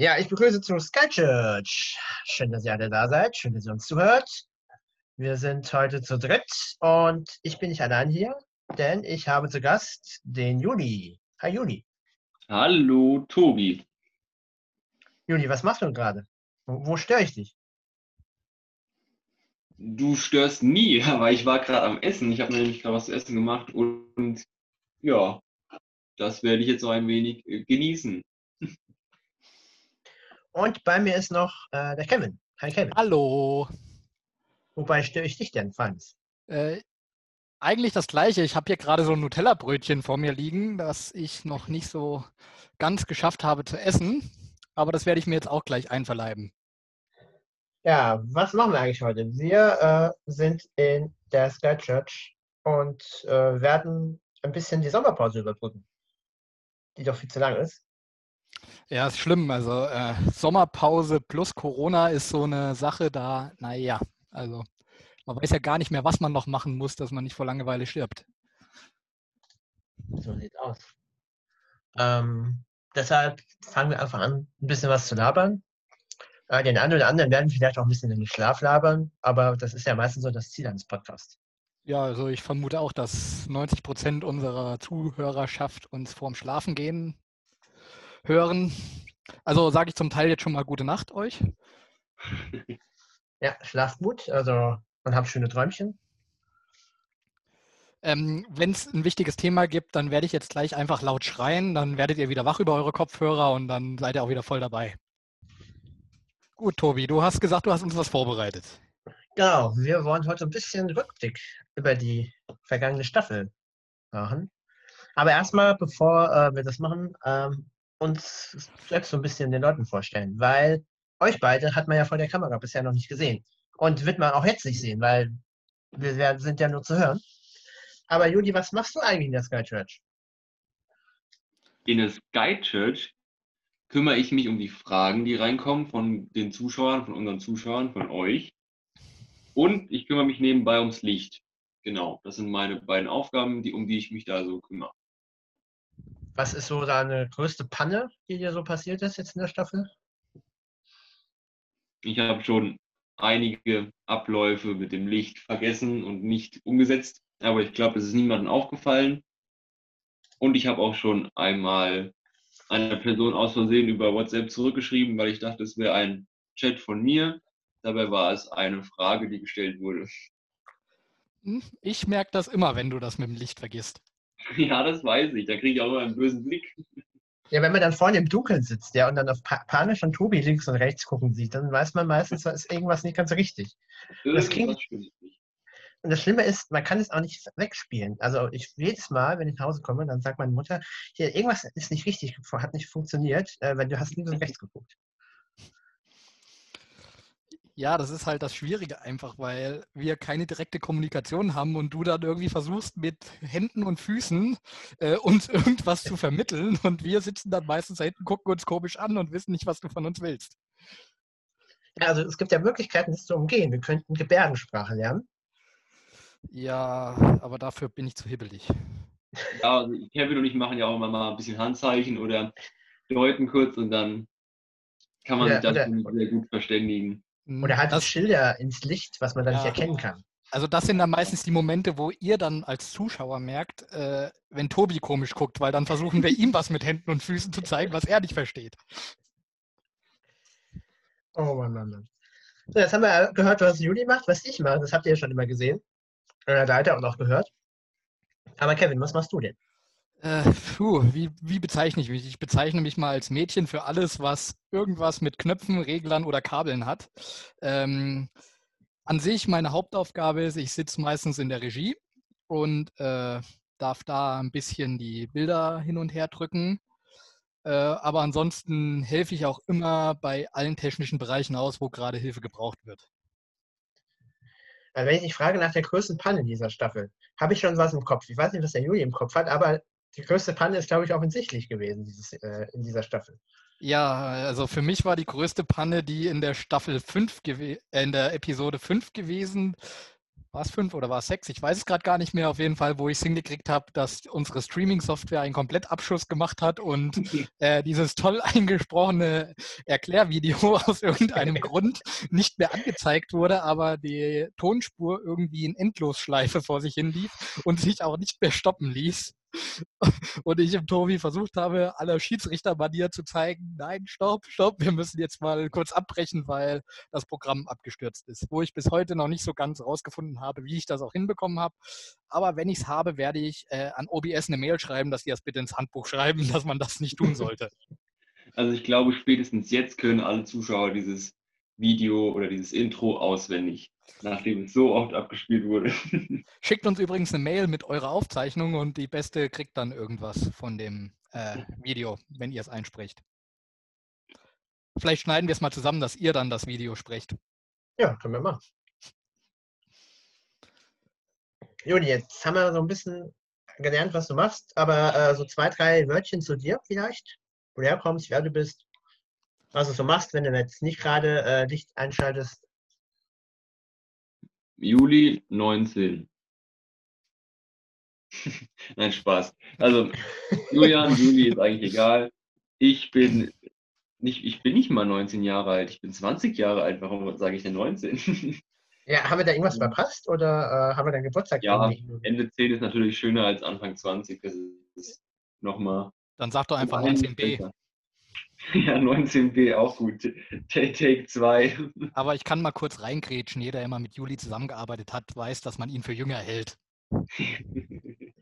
Ja, ich begrüße zu Sky Church. Schön, dass ihr alle da seid. Schön, dass ihr uns zuhört. Wir sind heute zu dritt und ich bin nicht allein hier, denn ich habe zu Gast den Juni. Hi Juni. Hallo Tobi. Juni, was machst du gerade? Wo, wo störe ich dich? Du störst nie, aber ich war gerade am Essen. Ich habe nämlich gerade was zu essen gemacht und ja, das werde ich jetzt so ein wenig äh, genießen. Und bei mir ist noch äh, der Kevin. Hi Kevin. Hallo. Wobei störe ich dich denn, Franz? Äh, eigentlich das gleiche. Ich habe hier gerade so ein Nutella-Brötchen vor mir liegen, das ich noch nicht so ganz geschafft habe zu essen. Aber das werde ich mir jetzt auch gleich einverleiben. Ja, was machen wir eigentlich heute? Wir äh, sind in der Sky Church und äh, werden ein bisschen die Sommerpause überbrücken, die doch viel zu lang ist. Ja, ist schlimm. Also äh, Sommerpause plus Corona ist so eine Sache da, naja, also man weiß ja gar nicht mehr, was man noch machen muss, dass man nicht vor Langeweile stirbt. So sieht aus. Ähm, deshalb fangen wir einfach an, ein bisschen was zu labern. Äh, den einen oder anderen werden vielleicht auch ein bisschen in den Schlaf labern, aber das ist ja meistens so das Ziel eines Podcasts. Ja, also ich vermute auch, dass 90 Prozent unserer Zuhörerschaft uns vorm Schlafen gehen hören. Also sage ich zum Teil jetzt schon mal gute Nacht euch. Ja, schlaft gut, also und habt schöne Träumchen. Ähm, Wenn es ein wichtiges Thema gibt, dann werde ich jetzt gleich einfach laut schreien, dann werdet ihr wieder wach über eure Kopfhörer und dann seid ihr auch wieder voll dabei. Gut, Tobi, du hast gesagt, du hast uns was vorbereitet. Genau, wir wollen heute ein bisschen Rückblick über die vergangene Staffel machen. Aber erstmal, bevor äh, wir das machen, ähm, uns selbst so ein bisschen den Leuten vorstellen, weil euch beide hat man ja vor der Kamera bisher noch nicht gesehen und wird man auch jetzt nicht sehen, weil wir sind ja nur zu hören. Aber Judy, was machst du eigentlich in der Sky Church? In der Sky Church kümmere ich mich um die Fragen, die reinkommen von den Zuschauern, von unseren Zuschauern, von euch. Und ich kümmere mich nebenbei ums Licht. Genau, das sind meine beiden Aufgaben, die, um die ich mich da so kümmere. Was ist so deine größte Panne, die dir so passiert ist jetzt in der Staffel? Ich habe schon einige Abläufe mit dem Licht vergessen und nicht umgesetzt, aber ich glaube, es ist niemandem aufgefallen. Und ich habe auch schon einmal einer Person aus Versehen über WhatsApp zurückgeschrieben, weil ich dachte, es wäre ein Chat von mir. Dabei war es eine Frage, die gestellt wurde. Hm, ich merke das immer, wenn du das mit dem Licht vergisst. Ja, das weiß ich. Da kriege ich auch immer einen bösen Blick. Ja, wenn man dann vorne im Dunkeln sitzt, ja, und dann auf panisch von Tobi links und rechts gucken sieht, dann weiß man meistens, da ist irgendwas nicht ganz richtig. Das klingt, und das Schlimme ist, man kann es auch nicht wegspielen. Also ich jedes Mal, wenn ich nach Hause komme, dann sagt meine Mutter, hier, irgendwas ist nicht richtig, hat nicht funktioniert, äh, weil du hast links und rechts geguckt. Ja, das ist halt das Schwierige einfach, weil wir keine direkte Kommunikation haben und du dann irgendwie versuchst mit Händen und Füßen äh, uns irgendwas zu vermitteln und wir sitzen dann meistens da hinten, gucken uns komisch an und wissen nicht, was du von uns willst. Ja, also es gibt ja Möglichkeiten, das zu umgehen. Wir könnten Gebärdensprache lernen. Ja, aber dafür bin ich zu hibbelig. Ja, also Kevin und ich machen ja auch immer mal ein bisschen Handzeichen oder deuten kurz und dann kann man oder, sich dann sehr gut verständigen. Oder halt das, Schilder ins Licht, was man dann ja. nicht erkennen kann. Also das sind dann meistens die Momente, wo ihr dann als Zuschauer merkt, äh, wenn Tobi komisch guckt, weil dann versuchen wir ihm was mit Händen und Füßen zu zeigen, was er nicht versteht. Oh Mann, Mann, Mann. So, jetzt haben wir gehört, was Juli macht, was ich mache. Das habt ihr ja schon immer gesehen. Äh, da hat er auch noch gehört. Aber Kevin, was machst du denn? Äh, puh, wie, wie bezeichne ich mich? Ich bezeichne mich mal als Mädchen für alles, was irgendwas mit Knöpfen, Reglern oder Kabeln hat. Ähm, an sich, meine Hauptaufgabe ist, ich sitze meistens in der Regie und äh, darf da ein bisschen die Bilder hin und her drücken. Äh, aber ansonsten helfe ich auch immer bei allen technischen Bereichen aus, wo gerade Hilfe gebraucht wird. Also wenn ich dich frage nach der größten Panne dieser Staffel, habe ich schon was im Kopf. Ich weiß nicht, was der Juli im Kopf hat, aber die größte Panne ist, glaube ich, offensichtlich gewesen dieses, äh, in dieser Staffel. Ja, also für mich war die größte Panne die in der Staffel 5, äh, in der Episode 5 gewesen, war es fünf oder war es sechs? Ich weiß es gerade gar nicht mehr. Auf jeden Fall, wo ich es hingekriegt habe, dass unsere Streaming-Software einen Komplettabschuss gemacht hat und äh, dieses toll eingesprochene Erklärvideo aus irgendeinem Grund nicht mehr angezeigt wurde, aber die Tonspur irgendwie in Endlosschleife vor sich hin lief und sich auch nicht mehr stoppen ließ. Und ich im Tobi versucht habe, aller Schiedsrichtermanier zu zeigen, nein, stopp, stopp, wir müssen jetzt mal kurz abbrechen, weil das Programm abgestürzt ist. Wo ich bis heute noch nicht so ganz rausgefunden habe, wie ich das auch hinbekommen habe. Aber wenn ich es habe, werde ich äh, an OBS eine Mail schreiben, dass die das bitte ins Handbuch schreiben, dass man das nicht tun sollte. Also ich glaube, spätestens jetzt können alle Zuschauer dieses Video oder dieses Intro auswendig, nachdem es so oft abgespielt wurde. Schickt uns übrigens eine Mail mit eurer Aufzeichnung und die Beste kriegt dann irgendwas von dem äh, Video, wenn ihr es einsprecht. Vielleicht schneiden wir es mal zusammen, dass ihr dann das Video sprecht. Ja, können wir machen. Juni, jetzt haben wir so ein bisschen gelernt, was du machst, aber äh, so zwei, drei Wörtchen zu dir vielleicht, wo du herkommst, wer du bist was du so machst, wenn du jetzt nicht gerade äh, Licht einschaltest. Juli 19. Nein, Spaß. Also Julian, Juli ist eigentlich egal. Ich bin nicht, ich bin nicht mal 19 Jahre alt, ich bin 20 Jahre alt. Warum sage ich denn 19? Ja, haben wir da irgendwas verpasst oder äh, haben wir deinen Geburtstag? Ja, Ende 10 ist natürlich schöner als Anfang 20. Das ist nochmal. Dann sag doch einfach 19b. Ja, 19b auch gut. Take 2. Aber ich kann mal kurz reingrätschen. Jeder, der immer mit Juli zusammengearbeitet hat, weiß, dass man ihn für jünger hält.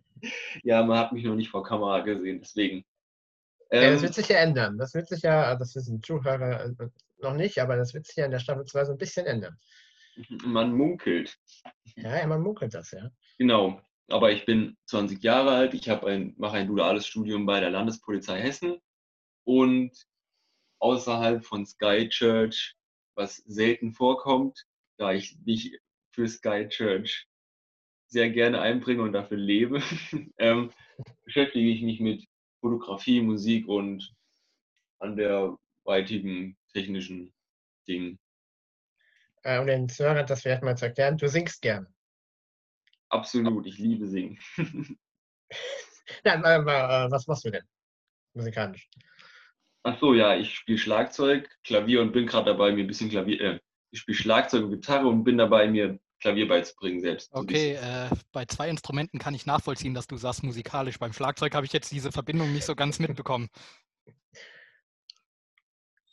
ja, man hat mich noch nicht vor Kamera gesehen, deswegen. Ähm, ja, das ähm, wird sich ja ändern. Das wird sich ja, das wissen Zuhörer äh, noch nicht, aber das wird sich ja in der Staffel 2 so ein bisschen ändern. Man munkelt. Ja, ja, man munkelt das, ja. Genau. Aber ich bin 20 Jahre alt, ich ein, mache ein duales Studium bei der Landespolizei Hessen und außerhalb von Sky Church, was selten vorkommt, da ich mich für Sky Church sehr gerne einbringe und dafür lebe, ähm, beschäftige ich mich mit Fotografie, Musik und anderweitigen technischen Dingen. Äh, um den Zuhörern das vielleicht mal zu erklären, du singst gerne. Absolut, ich liebe Singen. Nein, äh, äh, was machst du denn musikalisch? Ach so, ja, ich spiele Schlagzeug, Klavier und bin gerade dabei, mir ein bisschen Klavier, äh, ich spiele Schlagzeug und Gitarre und bin dabei, mir Klavier beizubringen selbst. Okay, äh, bei zwei Instrumenten kann ich nachvollziehen, dass du sagst musikalisch. Beim Schlagzeug habe ich jetzt diese Verbindung nicht so ganz mitbekommen.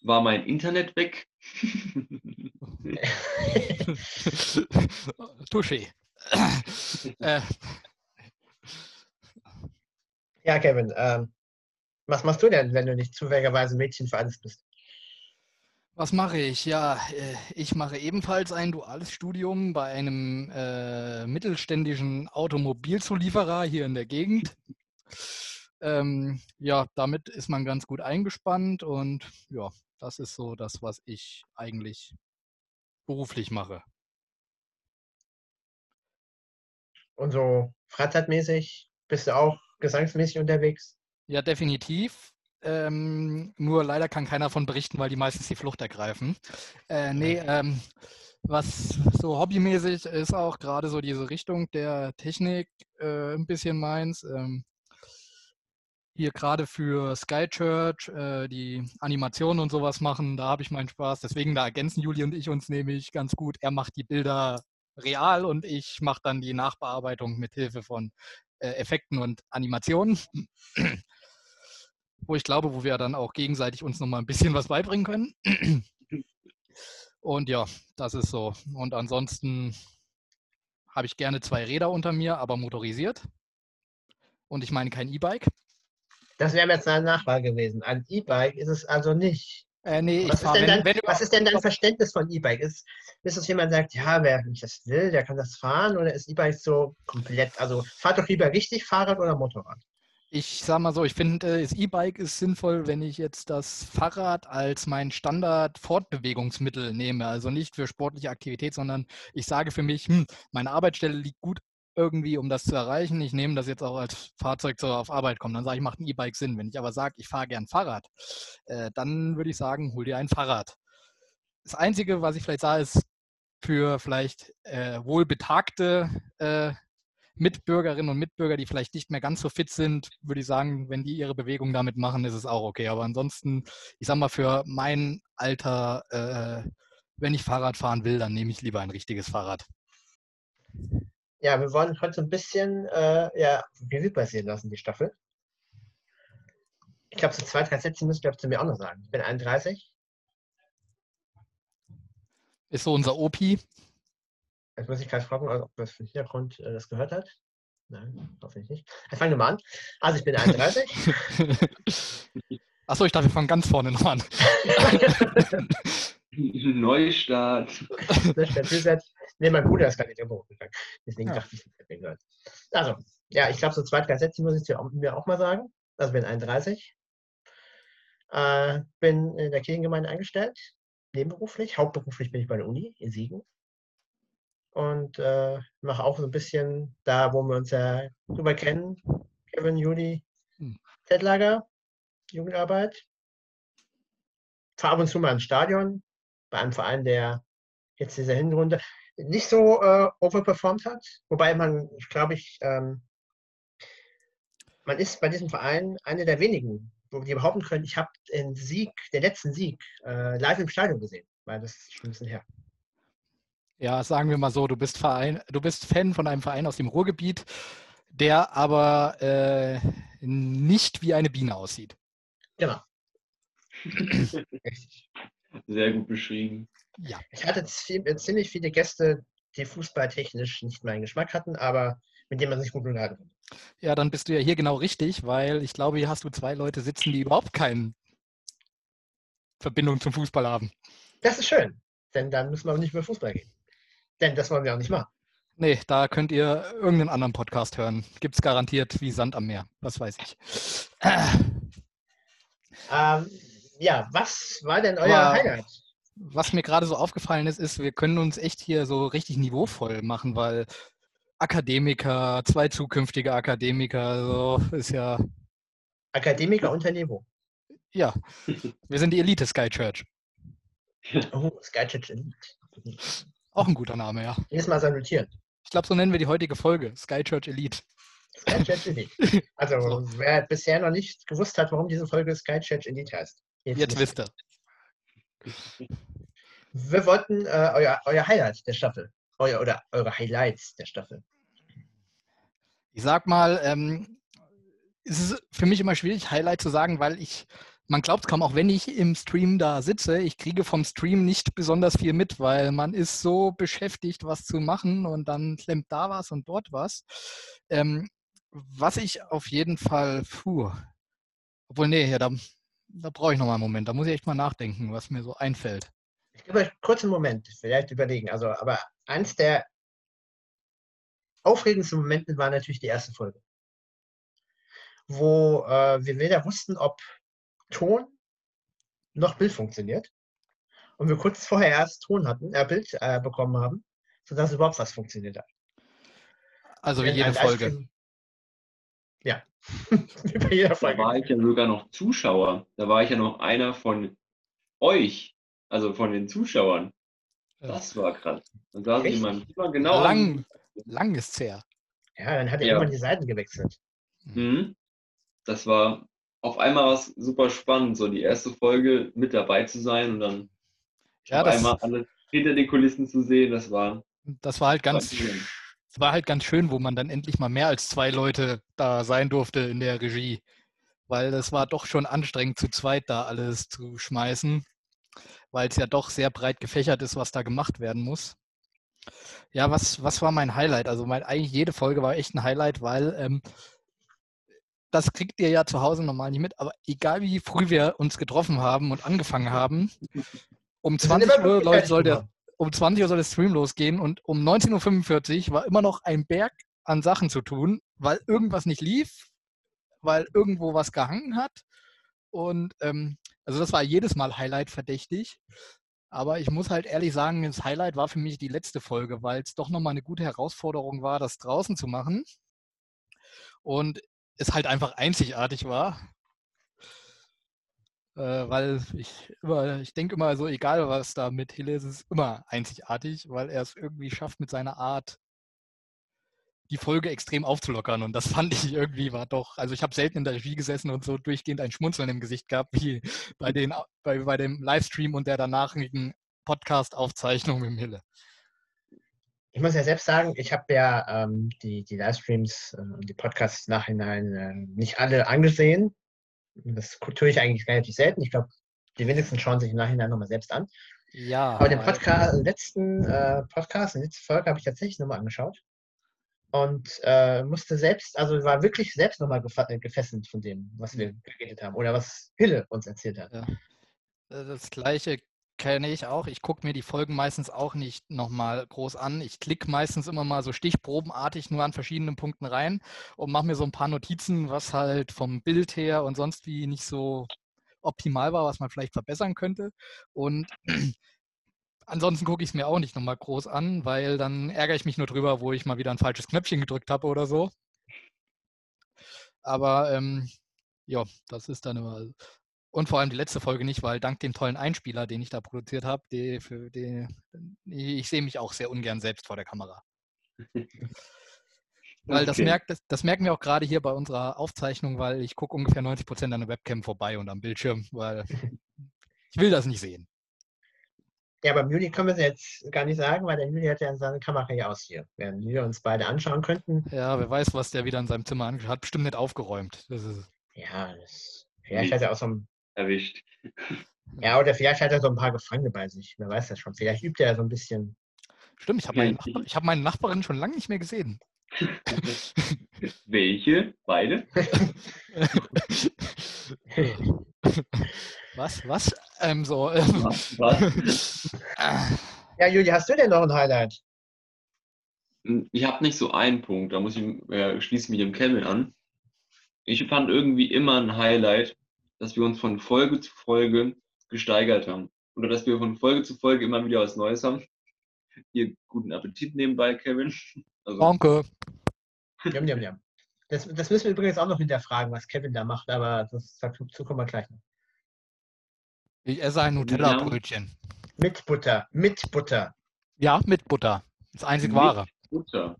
War mein Internet weg? Touché. äh. Ja, Kevin, ähm, was machst du denn, wenn du nicht zufälligerweise Mädchen für alles bist? Was mache ich? Ja, äh, ich mache ebenfalls ein duales Studium bei einem äh, mittelständischen Automobilzulieferer hier in der Gegend. Ähm, ja, damit ist man ganz gut eingespannt und ja, das ist so das, was ich eigentlich beruflich mache. Und so freizeitmäßig bist du auch gesangsmäßig unterwegs? Ja, definitiv. Ähm, nur leider kann keiner davon berichten, weil die meistens die Flucht ergreifen. Äh, nee, ähm, was so hobbymäßig ist auch gerade so diese Richtung der Technik äh, ein bisschen meins. Ähm, hier gerade für Sky Church äh, die Animationen und sowas machen, da habe ich meinen Spaß. Deswegen, da ergänzen Juli und ich uns nämlich ganz gut. Er macht die Bilder real und ich mache dann die Nachbearbeitung mit Hilfe von äh, Effekten und Animationen wo ich glaube, wo wir dann auch gegenseitig uns nochmal ein bisschen was beibringen können. Und ja, das ist so. Und ansonsten habe ich gerne zwei Räder unter mir, aber motorisiert. Und ich meine kein E-Bike. Das wäre jetzt eine Nachwahl gewesen. Ein E-Bike ist es also nicht. Äh, nee, was, ist wenn, dein, wenn was, ist denn dein, Verständnis von E-Bike? Ist, ist es jemand, der sagt, ja, wer das will, der kann das fahren? Oder ist E-Bike so komplett? Also fahrt doch lieber richtig Fahrrad oder Motorrad? Ich sage mal so, ich finde, das E-Bike ist sinnvoll, wenn ich jetzt das Fahrrad als mein Standard-Fortbewegungsmittel nehme. Also nicht für sportliche Aktivität, sondern ich sage für mich, hm, meine Arbeitsstelle liegt gut irgendwie, um das zu erreichen. Ich nehme das jetzt auch als Fahrzeug zur auf Arbeit kommen. Dann sage ich, macht ein E-Bike Sinn. Wenn ich aber sage, ich fahre gern Fahrrad, äh, dann würde ich sagen, hol dir ein Fahrrad. Das Einzige, was ich vielleicht sage, ist, für vielleicht äh, wohlbetagte äh, Mitbürgerinnen und Mitbürger, die vielleicht nicht mehr ganz so fit sind, würde ich sagen, wenn die ihre Bewegung damit machen, ist es auch okay. Aber ansonsten, ich sag mal, für mein Alter, äh, wenn ich Fahrrad fahren will, dann nehme ich lieber ein richtiges Fahrrad. Ja, wir wollen heute so ein bisschen äh, ja, Revue passieren lassen, die Staffel. Ich glaube, so zwei, drei Sätze müssen wir zu mir auch noch sagen. Ich bin 31. Ist so unser OP. Jetzt muss ich gerade fragen, ob das für den Hintergrund äh, das gehört hat. Nein, hoffentlich nicht. Jetzt fangen wir mal an. Also ich bin 31. Achso, ich dachte, wir fangen ganz vorne noch an. Neustart. Neustart. Nee, mein Bruder ist gar nicht irgendwo hochgegangen. Deswegen ja. dachte ich, das hätte gehört. Also, ja, ich glaube, so zwei, drei Sätze muss ich mir auch mal sagen. Also bin 31. Äh, bin in der Kirchengemeinde eingestellt, nebenberuflich. Hauptberuflich bin ich bei der Uni in Siegen. Und äh, mache auch so ein bisschen da, wo wir uns ja drüber kennen. Kevin, Juli, hm. Fettlager, Jugendarbeit. Fahre ab und zu mal ins Stadion bei einem Verein, der jetzt diese Hinrunde nicht so äh, overperformed hat. Wobei man, glaube ich, ähm, man ist bei diesem Verein einer der wenigen, wo die behaupten können, ich habe den Sieg, den letzten Sieg, äh, live im Stadion gesehen, weil das ist schon ein bisschen her. Ja, sagen wir mal so, du bist Verein, du bist Fan von einem Verein aus dem Ruhrgebiet, der aber äh, nicht wie eine Biene aussieht. Genau. Sehr gut beschrieben. Ja. Ich hatte ziemlich viele Gäste, die fußballtechnisch nicht meinen Geschmack hatten, aber mit denen man sich gut unterhalten kann. Ja, dann bist du ja hier genau richtig, weil ich glaube, hier hast du zwei Leute sitzen, die überhaupt keine Verbindung zum Fußball haben. Das ist schön, denn dann müssen wir auch nicht mehr Fußball gehen. Denn das wollen wir auch nicht machen. Nee, da könnt ihr irgendeinen anderen Podcast hören. Gibt es garantiert wie Sand am Meer. Was weiß ich. Ähm, ja, was war denn euer Aber Highlight? Was mir gerade so aufgefallen ist, ist, wir können uns echt hier so richtig niveauvoll machen, weil Akademiker, zwei zukünftige Akademiker, so ist ja. Akademiker unter Niveau. Ja, wir sind die Elite Sky Church. Oh, Sky Church Elite. Auch ein guter Name, ja. Jedes Mal salutieren. Ich glaube, so nennen wir die heutige Folge. Sky Church Elite. Sky Church Elite. Also, so. wer bisher noch nicht gewusst hat, warum diese Folge Sky Church Elite heißt. Jetzt, Jetzt wisst ihr. Wir wollten äh, euer, euer Highlight der Staffel. Euer, oder eure Highlights der Staffel. Ich sag mal, ähm, es ist für mich immer schwierig, Highlight zu sagen, weil ich, man glaubt kaum, auch wenn ich im Stream da sitze, ich kriege vom Stream nicht besonders viel mit, weil man ist so beschäftigt, was zu machen und dann klemmt da was und dort was. Ähm, was ich auf jeden Fall, puh, obwohl, nee, ja, da, da brauche ich noch mal einen Moment, da muss ich echt mal nachdenken, was mir so einfällt. Ich gebe euch kurz einen Moment, vielleicht überlegen. Also, aber eins der aufregendsten Momente war natürlich die erste Folge, wo äh, wir weder wussten, ob Ton noch Bild funktioniert. Und wir kurz vorher erst Ton hatten, äh, Bild äh, bekommen haben, sodass überhaupt was funktioniert hat. Also wie jede Folge. Ja, wie bei jeder Folge. Da war ich ja sogar noch Zuschauer. Da war ich ja noch einer von euch, also von den Zuschauern. Das war krass. Und da sieht man immer genau. Lang, lang ist es her. Ja, dann hat er ja. immer die Seiten gewechselt. Mhm. Das war auf einmal was super spannend, so die erste Folge mit dabei zu sein und dann ja, auf einmal alles hinter den Kulissen zu sehen. Das war. Das war halt ganz. Es war halt ganz schön, wo man dann endlich mal mehr als zwei Leute da sein durfte in der Regie. Weil es war doch schon anstrengend, zu zweit da alles zu schmeißen weil es ja doch sehr breit gefächert ist, was da gemacht werden muss. Ja, was, was war mein Highlight? Also mein, eigentlich jede Folge war echt ein Highlight, weil ähm, das kriegt ihr ja zu Hause normal nicht mit, aber egal wie früh wir uns getroffen haben und angefangen haben, um 20 Uhr, Leute, soll der, um 20 Uhr soll der Stream losgehen und um 19.45 Uhr war immer noch ein Berg an Sachen zu tun, weil irgendwas nicht lief, weil irgendwo was gehangen hat. Und ähm, also das war jedes Mal Highlight verdächtig. Aber ich muss halt ehrlich sagen, das Highlight war für mich die letzte Folge, weil es doch nochmal eine gute Herausforderung war, das draußen zu machen. Und es halt einfach einzigartig war. Äh, weil ich immer, ich denke immer so, egal was da mit Hill ist, ist es immer einzigartig, weil er es irgendwie schafft mit seiner Art, die Folge extrem aufzulockern. Und das fand ich irgendwie war doch, also ich habe selten in der Regie gesessen und so durchgehend ein Schmunzeln im Gesicht gehabt, wie bei, den, bei, bei dem Livestream und der danachrigen Podcast-Aufzeichnung mit Hille. Ich muss ja selbst sagen, ich habe ja ähm, die, die Livestreams und äh, die Podcasts nachhinein äh, nicht alle angesehen. Das tue ich eigentlich relativ selten. Ich glaube, die wenigsten schauen sich im Nachhinein nochmal selbst an. Ja. Aber den Podcast, letzten äh, Podcast, die letzte Folge habe ich tatsächlich nochmal angeschaut und äh, musste selbst, also war wirklich selbst nochmal äh, gefesselt von dem, was wir geredet haben oder was Hille uns erzählt hat. Ja. Äh, das gleiche kenne ich auch. Ich gucke mir die Folgen meistens auch nicht nochmal groß an. Ich klicke meistens immer mal so stichprobenartig nur an verschiedenen Punkten rein und mache mir so ein paar Notizen, was halt vom Bild her und sonst wie nicht so optimal war, was man vielleicht verbessern könnte. Und Ansonsten gucke ich es mir auch nicht nochmal groß an, weil dann ärgere ich mich nur drüber, wo ich mal wieder ein falsches Knöpfchen gedrückt habe oder so. Aber ähm, ja, das ist dann immer. Und vor allem die letzte Folge nicht, weil dank dem tollen Einspieler, den ich da produziert habe, die, die, ich sehe mich auch sehr ungern selbst vor der Kamera. Weil okay. das, merkt, das, das, merken wir auch gerade hier bei unserer Aufzeichnung, weil ich gucke ungefähr 90 Prozent an der Webcam vorbei und am Bildschirm, weil ich will das nicht sehen. Ja, beim Juli können wir es jetzt gar nicht sagen, weil der Juli hat ja seine Kamera hier aus hier. Wenn wir uns beide anschauen könnten. Ja, wer weiß, was der wieder in seinem Zimmer angeschaut hat. Bestimmt nicht aufgeräumt. Das ja, das, vielleicht hat er auch so ein. Erwischt. Ja, oder vielleicht hat er so ein paar Gefangene bei sich. Wer weiß das schon. Vielleicht übt er so ein bisschen. Stimmt, ich habe meine, Nachbar, hab meine Nachbarin schon lange nicht mehr gesehen. Welche? Beide? Was? Was? Ähm, so. Ähm. Was? Was? ja, Juli, hast du denn noch ein Highlight? Hm, ich habe nicht so einen Punkt, da muss ich äh, schließe mich dem Kevin an. Ich fand irgendwie immer ein Highlight, dass wir uns von Folge zu Folge gesteigert haben. Oder dass wir von Folge zu Folge immer wieder was Neues haben. Hier guten Appetit nebenbei, Kevin. Also, Danke. Jam, jam, jam. Das, das müssen wir übrigens auch noch hinterfragen, was Kevin da macht, aber das, dazu kommen wir gleich noch. Ich esse ein Nutella-Brötchen. Mit Butter. Mit Butter. Ja, mit Butter. Das einzig mit wahre. Butter.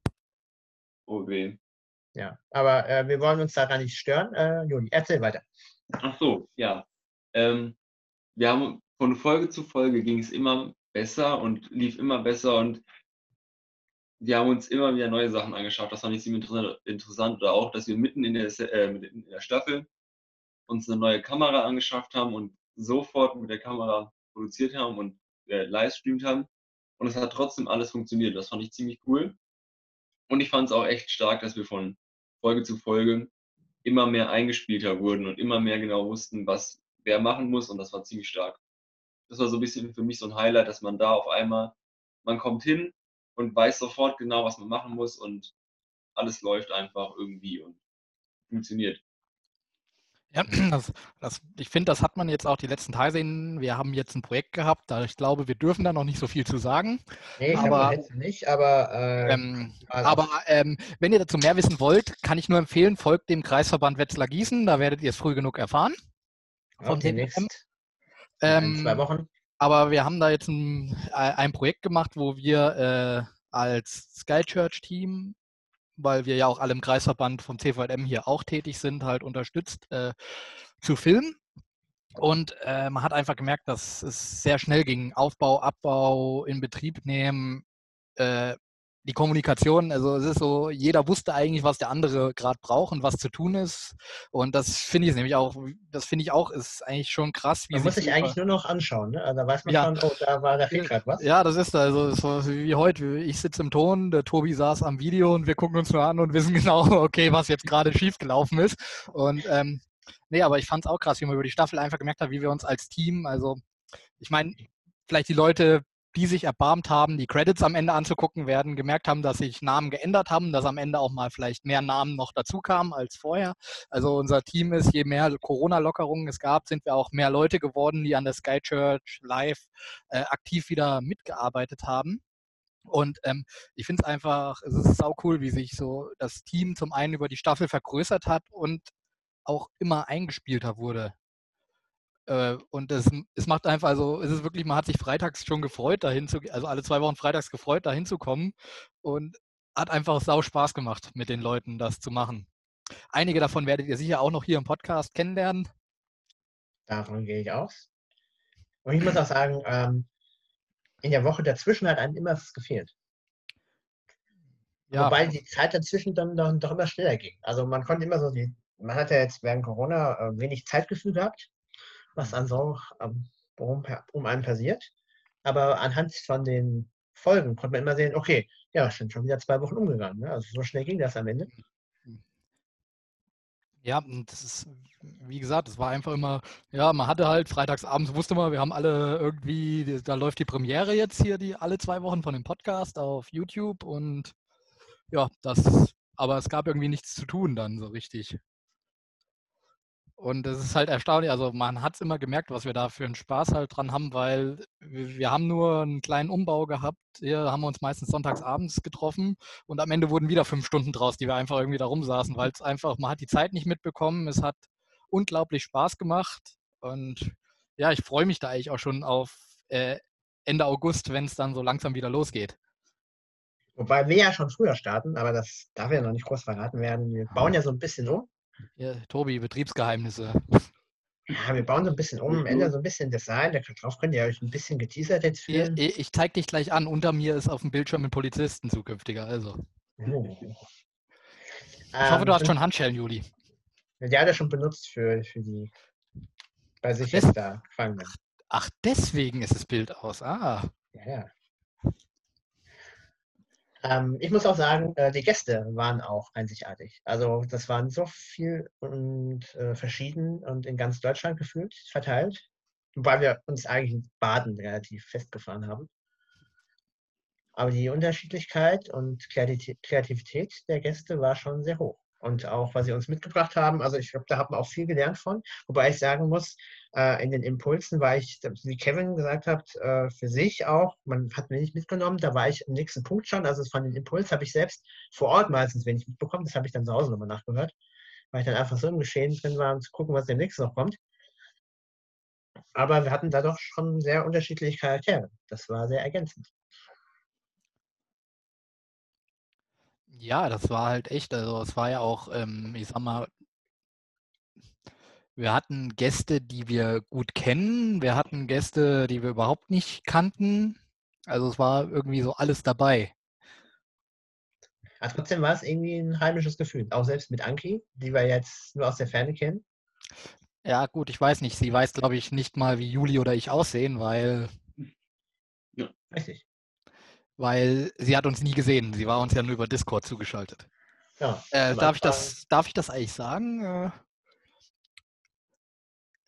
Oh weh. Ja, aber äh, wir wollen uns daran nicht stören. Äh, Juli, erzähl weiter. Ach so, ja. Ähm, wir haben von Folge zu Folge ging es immer besser und lief immer besser und wir haben uns immer wieder neue Sachen angeschaut. Das fand ich ziemlich interessant. Oder auch, dass wir mitten in der, äh, in der Staffel uns eine neue Kamera angeschafft haben und sofort mit der Kamera produziert haben und äh, live streamt haben. Und es hat trotzdem alles funktioniert. Das fand ich ziemlich cool. Und ich fand es auch echt stark, dass wir von Folge zu Folge immer mehr eingespielter wurden und immer mehr genau wussten, was wer machen muss. Und das war ziemlich stark. Das war so ein bisschen für mich so ein Highlight, dass man da auf einmal, man kommt hin und weiß sofort genau, was man machen muss und alles läuft einfach irgendwie und funktioniert. Ja, das, das, ich finde, das hat man jetzt auch die letzten Tage sehen. Wir haben jetzt ein Projekt gehabt, da ich glaube, wir dürfen da noch nicht so viel zu sagen. Nee, ich aber, jetzt nicht, aber. Äh, ähm, also. Aber ähm, wenn ihr dazu mehr wissen wollt, kann ich nur empfehlen, folgt dem Kreisverband Wetzlar Gießen, da werdet ihr es früh genug erfahren. Von demnächst. Ähm, in zwei Wochen. Aber wir haben da jetzt ein, ein Projekt gemacht, wo wir äh, als Sky Church Team weil wir ja auch alle im Kreisverband vom CVM hier auch tätig sind, halt unterstützt, äh, zu filmen. Und äh, man hat einfach gemerkt, dass es sehr schnell ging. Aufbau, Abbau, in Betrieb nehmen, äh, die Kommunikation, also es ist so, jeder wusste eigentlich, was der andere gerade braucht und was zu tun ist. Und das finde ich nämlich auch, das finde ich auch, ist eigentlich schon krass. Wie man muss sich eigentlich nur noch anschauen, ne? Also da weiß man ja. schon, oh, da war der fehlt gerade was. Ja, das ist also so wie heute. Ich sitze im Ton, der Tobi saß am Video und wir gucken uns nur an und wissen genau, okay, was jetzt gerade schiefgelaufen ist. Und ähm, nee, aber ich fand es auch krass, wie man über die Staffel einfach gemerkt hat, wie wir uns als Team, also ich meine, vielleicht die Leute die sich erbarmt haben, die Credits am Ende anzugucken, werden gemerkt haben, dass sich Namen geändert haben, dass am Ende auch mal vielleicht mehr Namen noch dazu kamen als vorher. Also unser Team ist, je mehr Corona-Lockerungen es gab, sind wir auch mehr Leute geworden, die an der Sky Church live äh, aktiv wieder mitgearbeitet haben. Und ähm, ich finde es einfach, es ist sau cool, wie sich so das Team zum einen über die Staffel vergrößert hat und auch immer eingespielter wurde. Äh, und es, es macht einfach, also es ist wirklich, man hat sich freitags schon gefreut, dahin zu also alle zwei Wochen freitags gefreut, dahin zu kommen. Und hat einfach sau Spaß gemacht, mit den Leuten das zu machen. Einige davon werdet ihr sicher auch noch hier im Podcast kennenlernen. Davon gehe ich aus. Und ich muss auch sagen, ähm, in der Woche dazwischen hat einem immer was gefehlt. Ja, Wobei die Zeit dazwischen dann doch, doch immer schneller ging. Also man konnte immer so die, man hat ja jetzt während Corona äh, wenig Zeitgefühl gehabt, was an so ähm, um, einen passiert. Aber anhand von den Folgen konnte man immer sehen, okay, ja, sind schon wieder zwei Wochen umgegangen. Ne? Also so schnell ging das am Ende. Ja, und das ist, wie gesagt, es war einfach immer, ja, man hatte halt freitagsabends, wusste man, wir haben alle irgendwie, da läuft die Premiere jetzt hier, die alle zwei Wochen von dem Podcast auf YouTube und ja, das, aber es gab irgendwie nichts zu tun dann so richtig. Und es ist halt erstaunlich, also man hat es immer gemerkt, was wir da für einen Spaß halt dran haben, weil wir, wir haben nur einen kleinen Umbau gehabt. Hier haben wir uns meistens sonntags abends getroffen und am Ende wurden wieder fünf Stunden draus, die wir einfach irgendwie da rumsaßen, weil es einfach, man hat die Zeit nicht mitbekommen. Es hat unglaublich Spaß gemacht und ja, ich freue mich da eigentlich auch schon auf äh, Ende August, wenn es dann so langsam wieder losgeht. Wobei wir ja schon früher starten, aber das darf ja noch nicht groß verraten werden. Wir bauen ja so ein bisschen um. Ja, Tobi, Betriebsgeheimnisse. Ja, wir bauen so ein bisschen um, ändern so ein bisschen Design. Darauf könnt ihr euch ein bisschen geteasert jetzt fühlen. Ich, ich zeig dich gleich an. Unter mir ist auf dem Bildschirm ein Polizisten zukünftiger. Also. Oh. Ich hoffe, du Ähm, hast schon Handschellen, Juli. Die hat er schon benutzt für, für die bei sich jetzt da Gefangenen. Ach, deswegen ist das Bild aus. Ah. Ja, ja. Ähm, ich muss auch sagen, äh, die Gäste waren auch einzigartig. Also das waren so viel und äh, verschieden und in ganz Deutschland gefühlt verteilt. Wobei wir uns eigentlich in Baden relativ festgefahren haben. Aber die Unterschiedlichkeit und Kreati- Kreativität der Gäste war schon sehr hoch. Und auch, was sie uns mitgebracht haben, also ich glaube, da haben wir auch viel gelernt von. Wobei ich sagen muss, äh, in den Impulsen war ich, wie Kevin gesagt hat, äh, für sich auch, man hat wenig mitgenommen, da war ich im nächsten Punkt schon. Also von den Impuls habe ich selbst vor Ort meistens wenig mitbekommen. Das habe ich dann zu Hause nochmal nachgehört, weil ich dann einfach so im Geschehen drin war, um zu gucken, was demnächst noch kommt. Aber wir hatten da doch schon sehr unterschiedliche Charaktere. Das war sehr ergänzend. Ja, das war halt echt. Also, es war ja auch, ähm, ich sag mal, wir hatten Gäste, die wir gut kennen. Wir hatten Gäste, die wir überhaupt nicht kannten. Also, es war irgendwie so alles dabei. Aber trotzdem war es irgendwie ein heimisches Gefühl. Auch selbst mit Anki, die wir jetzt nur aus der Ferne kennen. Ja, gut, ich weiß nicht. Sie weiß, glaube ich, nicht mal, wie Juli oder ich aussehen, weil, Richtig. Weil sie hat uns nie gesehen. Sie war uns ja nur über Discord zugeschaltet. Ja, Äh, am darf ich das, darf ich das eigentlich sagen? Äh,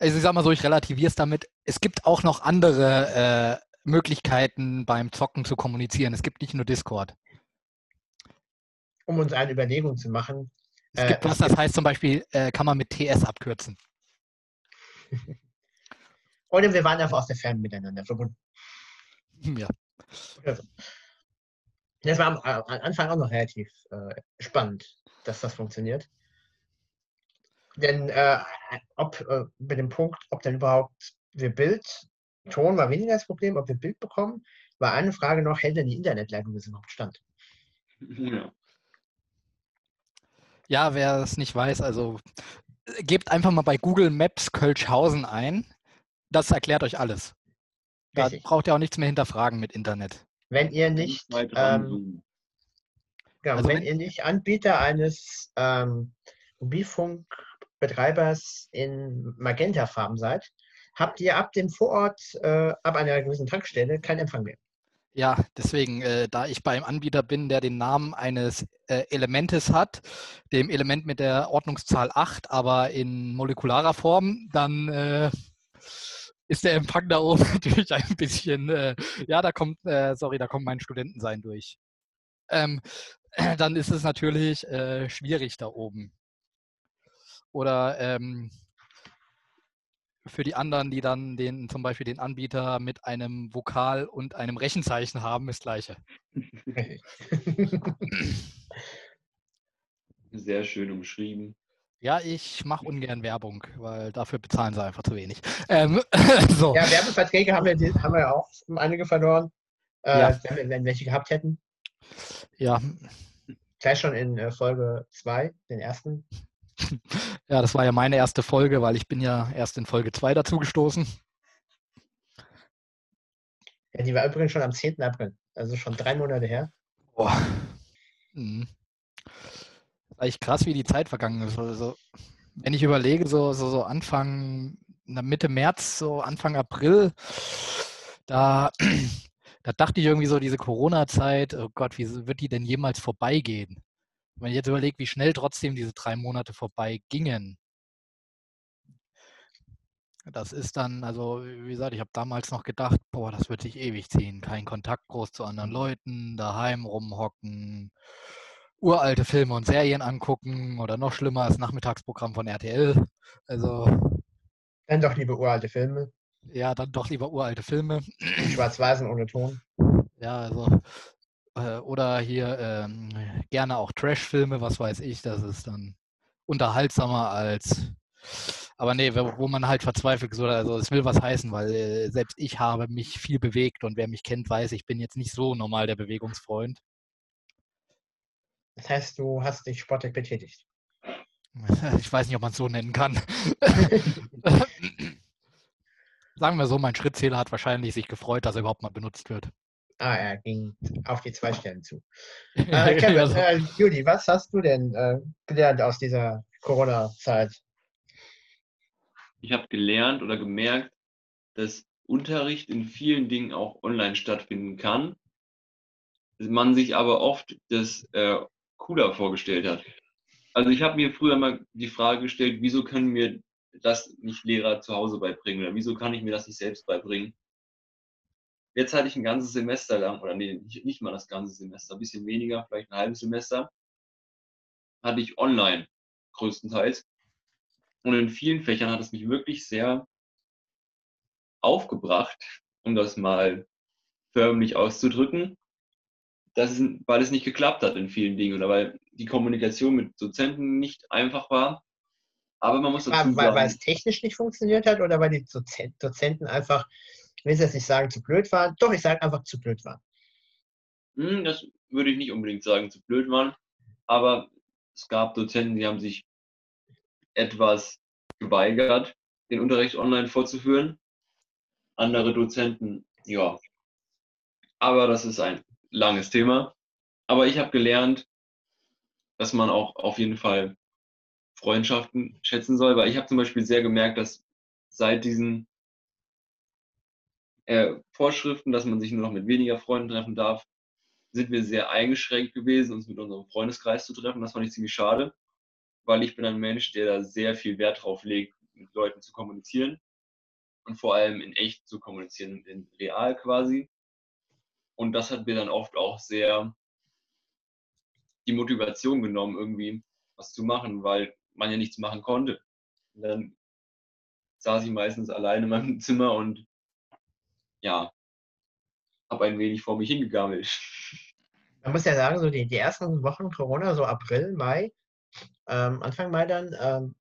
Also ich sag mal so, ich relativiere es damit. Es gibt auch noch andere äh, Möglichkeiten beim Zocken zu kommunizieren. Es gibt nicht nur Discord. Um uns eine Überlegung zu machen. Es Äh, gibt was, das heißt zum Beispiel, äh, kann man mit TS abkürzen. Oder wir waren einfach aus der Ferne miteinander verbunden. Ja. Das war am, am Anfang auch noch relativ äh, spannend, dass das funktioniert. Denn äh, ob äh, mit dem Punkt, ob dann überhaupt wir Bild, Ton war weniger das Problem, ob wir Bild bekommen, war eine Frage noch, hält denn die Internetleitung das überhaupt stand? Ja. ja, wer es nicht weiß, also äh, gebt einfach mal bei Google Maps Kölschhausen ein. Das erklärt euch alles. Da Richtig. braucht ihr auch nichts mehr hinterfragen mit Internet. Wenn ihr nicht, ähm, genau, also wenn wenn- ihr nicht Anbieter eines ähm, Mobilfunkbetreibers in Magenta-Farben seid, habt ihr ab dem Vorort, äh, ab einer gewissen Tankstelle keinen Empfang mehr. Ja, deswegen, äh, da ich beim Anbieter bin, der den Namen eines äh, Elementes hat, dem Element mit der Ordnungszahl 8, aber in molekularer Form, dann äh, ist der Empfang da oben natürlich ein bisschen, äh, ja, da kommt, äh, sorry, da kommt mein Studentensein durch. Ähm, dann ist es natürlich äh, schwierig da oben. Oder ähm, für die anderen, die dann den, zum Beispiel den Anbieter mit einem Vokal und einem Rechenzeichen haben, ist das gleiche. Sehr schön umschrieben. Ja, ich mache ungern Werbung, weil dafür bezahlen sie einfach zu wenig. Ähm, so. Ja, Werbeverträge haben wir, haben wir ja auch einige verloren, äh, Ja. wenn, wir, wenn welche gehabt hätten. Ja, Gleich schon in äh, Folge 2, den ersten. ja, das war ja meine erste Folge, weil ich bin ja erst in Folge 2 dazugestoßen. Ja, die war übrigens schon am 10. April, also schon drei Monate her. Boah. Mhm. Eigentlich krass, wie die Zeit vergangen ist. Also, wenn ich überlege, so, so, so Anfang, Mitte März, so Anfang April, da, da dachte ich irgendwie so, diese Corona-Zeit, oh Gott, wie wird die denn jemals vorbeigehen? Wenn ich jetzt überlege, wie schnell trotzdem diese drei Monate vorbeigingen. Das ist dann, also wie gesagt, ich habe damals noch gedacht, boah, das wird sich ewig ziehen. Kein Kontakt groß zu anderen Leuten, daheim rumhocken, uralte Filme und Serien angucken oder noch schlimmer, das Nachmittagsprogramm von RTL. Also Dann doch lieber uralte Filme, ja, dann doch lieber uralte Filme. schwarz-weiß und ohne Ton. Ja, also äh, oder hier ähm, gerne auch Trash-Filme, was weiß ich, das ist dann unterhaltsamer als aber nee, wo man halt verzweifelt, so, also es will was heißen, weil äh, selbst ich habe mich viel bewegt und wer mich kennt, weiß, ich bin jetzt nicht so normal der Bewegungsfreund. Das heißt, du hast dich sportlich betätigt. Ich weiß nicht, ob man es so nennen kann. Sagen wir so, mein Schrittzähler hat wahrscheinlich sich gefreut, dass er überhaupt mal benutzt wird. Ah, er ging auf die zwei Stellen zu. Äh, Kevin, Ja, so. äh, Judy, was hast du denn äh, gelernt aus dieser Corona-Zeit? Ich habe gelernt oder gemerkt, dass Unterricht in vielen Dingen auch online stattfinden kann. dass Man sich aber oft das äh, cooler vorgestellt hat. Also ich habe mir früher mal die Frage gestellt, wieso können mir das nicht Lehrer zu Hause beibringen oder wieso kann ich mir das nicht selbst beibringen? Jetzt hatte ich ein ganzes Semester lang, oder nee, nicht, mal das ganze Semester, ein bisschen weniger, vielleicht ein halbes Semester, hatte ich online größtenteils. Und in vielen Fächern hat es mich wirklich sehr aufgebracht, um das mal förmlich auszudrücken, dass es, weil es nicht geklappt hat in vielen Dingen oder weil die Kommunikation mit Dozenten nicht einfach war. Aber man muss dazu Weil, weil, weil sagen, es technisch nicht funktioniert hat oder weil die Dozen- Dozenten einfach, ich will jetzt nicht sagen, zu blöd waren? Doch, ich sage einfach zu blöd waren. hm, das würde ich nicht unbedingt sagen, zu blöd waren. Aber es gab Dozenten, die haben sich etwas geweigert, den Unterricht online vorzuführen. Andere Dozenten, ja. Aber das ist ein langes Thema. Aber ich habe gelernt, dass man auch auf jeden Fall Freundschaften schätzen soll, weil ich habe zum Beispiel sehr gemerkt, dass seit diesen äh, Vorschriften, dass man sich nur noch mit weniger Freunden treffen darf, sind wir sehr eingeschränkt gewesen, uns mit unserem Freundeskreis zu treffen. Das fand ich ziemlich schade, weil ich bin ein Mensch, der da sehr viel Wert drauf legt, mit Leuten zu kommunizieren und vor allem in echt zu kommunizieren, in real quasi. Und das hat mir dann oft auch sehr die Motivation genommen, irgendwie was zu machen, weil man ja nichts machen konnte. Und dann saß ich meistens alleine in meinem Zimmer und ja, habe ein wenig vor mich hingegammelt. Man muss ja sagen, so die, die ersten Wochen Corona, so April, Mai, ähm, Anfang Mai dann, ähm,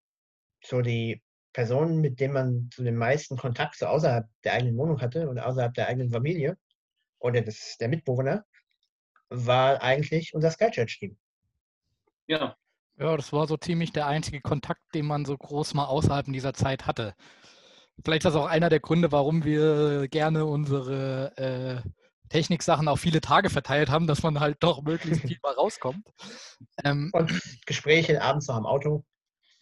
so die Personen, mit denen man so den meisten Kontakt so außerhalb der eigenen Wohnung hatte und außerhalb der eigenen Familie oder des, der Mitbewohner, war eigentlich unser Sky Church-Team. Ja, Ja, das war so ziemlich der einzige Kontakt, den man so groß mal außerhalb in dieser Zeit hatte. Vielleicht ist das auch einer der Gründe, warum wir gerne unsere äh, Techniksachen auf viele Tage verteilt haben, dass man halt doch möglichst viel mal rauskommt. Ähm, Und Gespräche abends noch am Auto.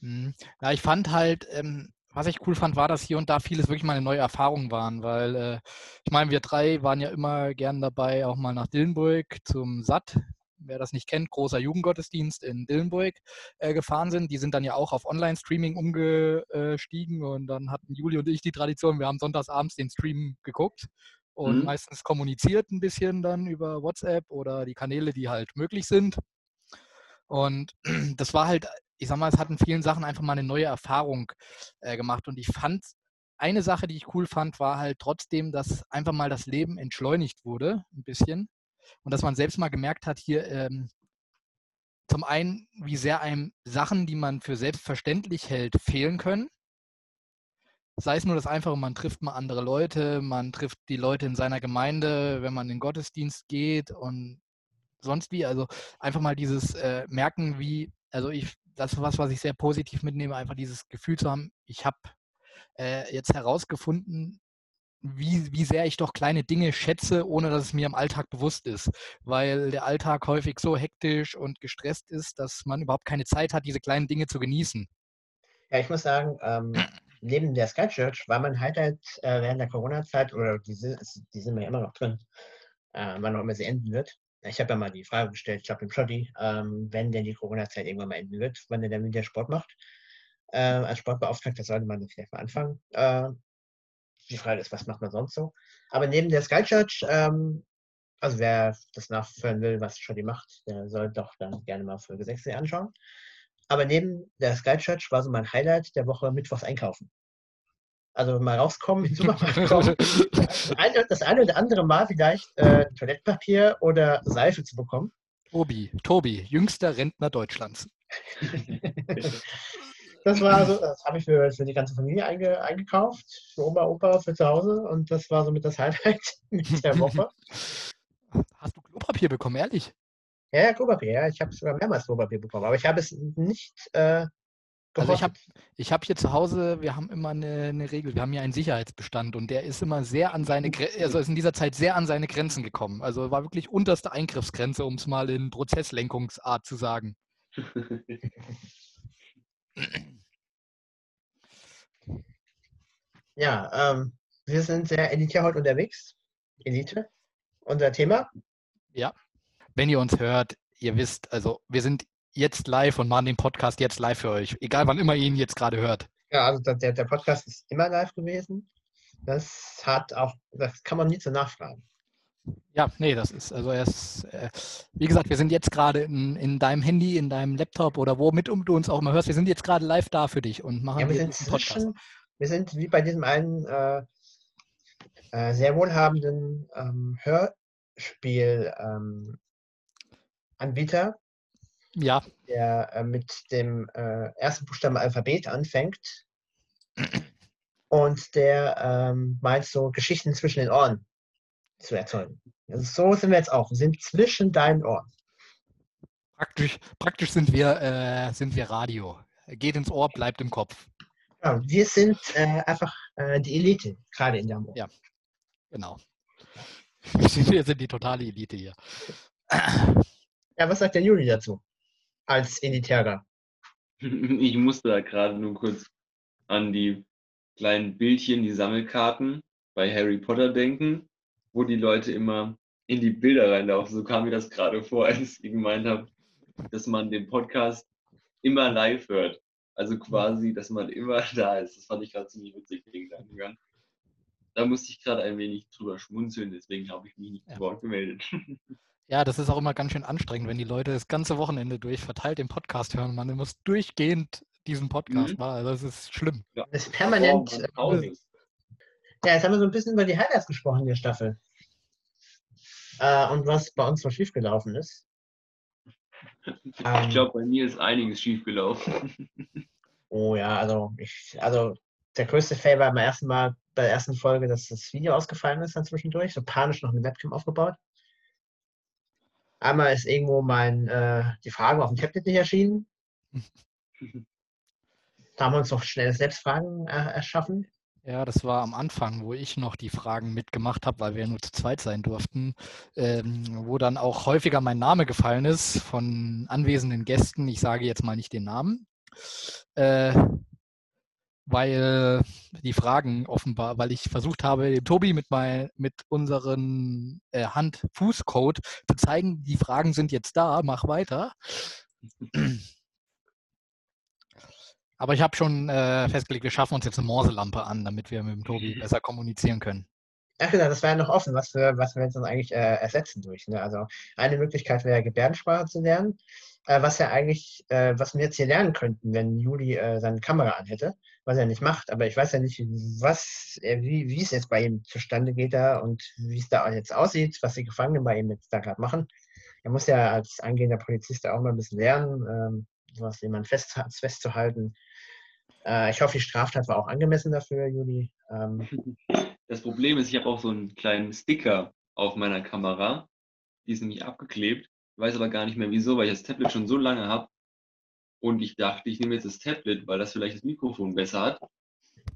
Mhm. Ja, ich fand halt, ähm, was ich cool fand, war, dass hier und da vieles wirklich mal eine neue Erfahrung waren, weil äh, ich meine, wir drei waren ja immer gern dabei, auch mal nach Dillenburg zum SAT. Wer das nicht kennt, großer Jugendgottesdienst in Dillenburg äh, gefahren sind. Die sind dann ja auch auf Online-Streaming umgestiegen und dann hatten Juli und ich die Tradition, wir haben sonntagsabends den Stream geguckt und Mhm. meistens kommuniziert ein bisschen dann über WhatsApp oder die Kanäle, die halt möglich sind. Und das war halt, ich sag mal, es hat in vielen Sachen einfach mal eine neue Erfahrung äh, gemacht. Und ich fand, eine Sache, die ich cool fand, war halt trotzdem, dass einfach mal das Leben entschleunigt wurde, ein bisschen. Und dass man selbst mal gemerkt hat, hier, ähm, zum einen, wie sehr einem Sachen, die man für selbstverständlich hält, fehlen können. Sei es nur das Einfache, man trifft mal andere Leute, man trifft die Leute in seiner Gemeinde, wenn man in den Gottesdienst geht und sonst wie. Also einfach mal dieses äh, Merken, wie, also ich, das ist was, was ich sehr positiv mitnehme, einfach dieses Gefühl zu haben, ich habe äh, jetzt herausgefunden, wie, wie sehr ich doch kleine Dinge schätze, ohne dass es mir im Alltag bewusst ist. Weil der Alltag häufig so hektisch und gestresst ist, dass man überhaupt keine Zeit hat, diese kleinen Dinge zu genießen. Ja, ich muss sagen, ähm, neben der Sky Church war man halt, halt äh, während der Corona-Zeit, oder die, die sind ja immer noch drin, äh, wann auch immer sie enden wird. Ich habe ja mal die Frage gestellt, ich glaube dem Schotti, ähm, wenn denn die Corona-Zeit irgendwann mal enden wird, wann er dann wieder Sport macht. Äh, als Sportbeauftragter sollte man vielleicht mal anfangen. Äh, die Frage ist, was macht man sonst so? Aber neben der Sky Church, ähm, also wer das nachführen will, was Schotti macht, der soll doch dann gerne mal Folge 6 anschauen. Aber neben der Sky Church war so mein Highlight der Woche Mittwochs einkaufen. Also mal rauskommen, in den Supermarkt kommen. das eine oder andere Mal vielleicht äh, Toilettpapier oder Seife zu bekommen. Tobi, Tobi, jüngster Rentner Deutschlands. das war also, das habe ich für, für die ganze Familie einge, eingekauft, für Oma, Opa, für zu Hause und das war somit das Highlight mit der Woche. Hast du Klopapier bekommen, ehrlich? Ja, ja Klopapier, ja. Ich habe sogar mehrmals Klopapier bekommen, aber ich habe es nicht äh, also ich habe ich hab hier zu Hause, wir haben immer eine, eine, Regel, wir haben hier einen Sicherheitsbestand und der ist immer sehr an seine, also ist in dieser Zeit sehr an seine Grenzen gekommen. Also war wirklich unterste Eingriffsgrenze, um es mal in Prozesslenkungsart zu sagen. Ja, ähm, wir sind sehr elitär heute unterwegs. Elite, unser Thema. Ja, wenn ihr uns hört, ihr wisst, also wir sind jetzt live und machen den Podcast jetzt live für euch, egal wann immer ihr ihn jetzt gerade hört. Ja, also der, der Podcast ist immer live gewesen. Das hat auch, das kann man nie zu nachfragen. Ja, nee, das ist, also erst, äh, wie gesagt, wir sind jetzt gerade in, in deinem Handy, in deinem Laptop oder womit du uns auch immer hörst, wir sind jetzt gerade live da für dich und machen ja, wir sind Podcast. wir sind wie bei diesem einen äh, äh, sehr wohlhabenden ähm, Hörspielanbieter, ähm, ja. der äh, mit dem äh, ersten Buchstaben Alphabet anfängt und der ähm, meint so Geschichten zwischen den Ohren zu erzeugen. Also so sind wir jetzt auch. Wir sind zwischen deinen Ohren. Praktisch, praktisch sind, wir, äh, sind wir Radio. Geht ins Ohr, bleibt im Kopf. Ja, wir sind äh, einfach äh, die Elite, gerade in der Ohr. Ja, genau. Wir sind die totale Elite hier. Ja, was sagt der Juli dazu? Als Elitärer. Ich musste da gerade nur kurz an die kleinen Bildchen, die Sammelkarten bei Harry Potter denken wo die Leute immer in die Bilder reinlaufen. So kam mir das gerade vor, als ich gemeint habe, dass man den Podcast immer live hört. Also quasi, dass man immer da ist. Das fand ich gerade ziemlich witzig, den Gedankengang. Da musste ich gerade ein wenig drüber schmunzeln, deswegen habe ich mich nicht zu Wort gemeldet. Ja, das ist auch immer ganz schön anstrengend, wenn die Leute das ganze Wochenende durch verteilt den Podcast hören. Man muss durchgehend diesen Podcast mhm. machen. Also das ist schlimm. Ja. Das ist permanent. Oh, ja, jetzt haben wir so ein bisschen über die Highlights gesprochen in der Staffel. Äh, und was bei uns so schiefgelaufen ist. Ich glaube, bei mir ist einiges schiefgelaufen. Oh ja, also ich, also der größte Fail war beim ersten Mal bei der ersten Folge, dass das Video ausgefallen ist dann zwischendurch, so panisch noch eine Webcam aufgebaut. Einmal ist irgendwo mein, äh, die Frage auf dem Tablet nicht erschienen. da haben wir uns noch schnell selbst Fragen äh, erschaffen. Ja, das war am Anfang, wo ich noch die Fragen mitgemacht habe, weil wir nur zu zweit sein durften, ähm, wo dann auch häufiger mein Name gefallen ist von anwesenden Gästen. Ich sage jetzt mal nicht den Namen, äh, weil die Fragen offenbar, weil ich versucht habe, dem Tobi mit, mein, mit unseren äh, Hand-Fuß-Code zu zeigen, die Fragen sind jetzt da, mach weiter. Aber ich habe schon äh, festgelegt, wir schaffen uns jetzt eine Morselampe an, damit wir mit dem Tobi mhm. besser kommunizieren können. Ach genau, das war ja noch offen, was wir, was wir jetzt eigentlich äh, ersetzen durch. Ne? Also eine Möglichkeit wäre Gebärdensprache zu lernen, äh, was ja eigentlich, äh, was wir jetzt hier lernen könnten, wenn Juli äh, seine Kamera anhätte, was er nicht macht. Aber ich weiß ja nicht, was, wie, wie es jetzt bei ihm zustande geht da und wie es da jetzt aussieht, was die Gefangenen bei ihm jetzt da gerade machen. er muss ja als angehender Polizist auch mal ein bisschen lernen, ähm, sowas jemand fest, festzuhalten. Äh, ich hoffe, die Straftat war auch angemessen dafür, Juli. Ähm, das Problem ist, ich habe auch so einen kleinen Sticker auf meiner Kamera. Die ist nämlich abgeklebt. Weiß aber gar nicht mehr wieso, weil ich das Tablet schon so lange habe. Und ich dachte, ich nehme jetzt das Tablet, weil das vielleicht das Mikrofon besser hat.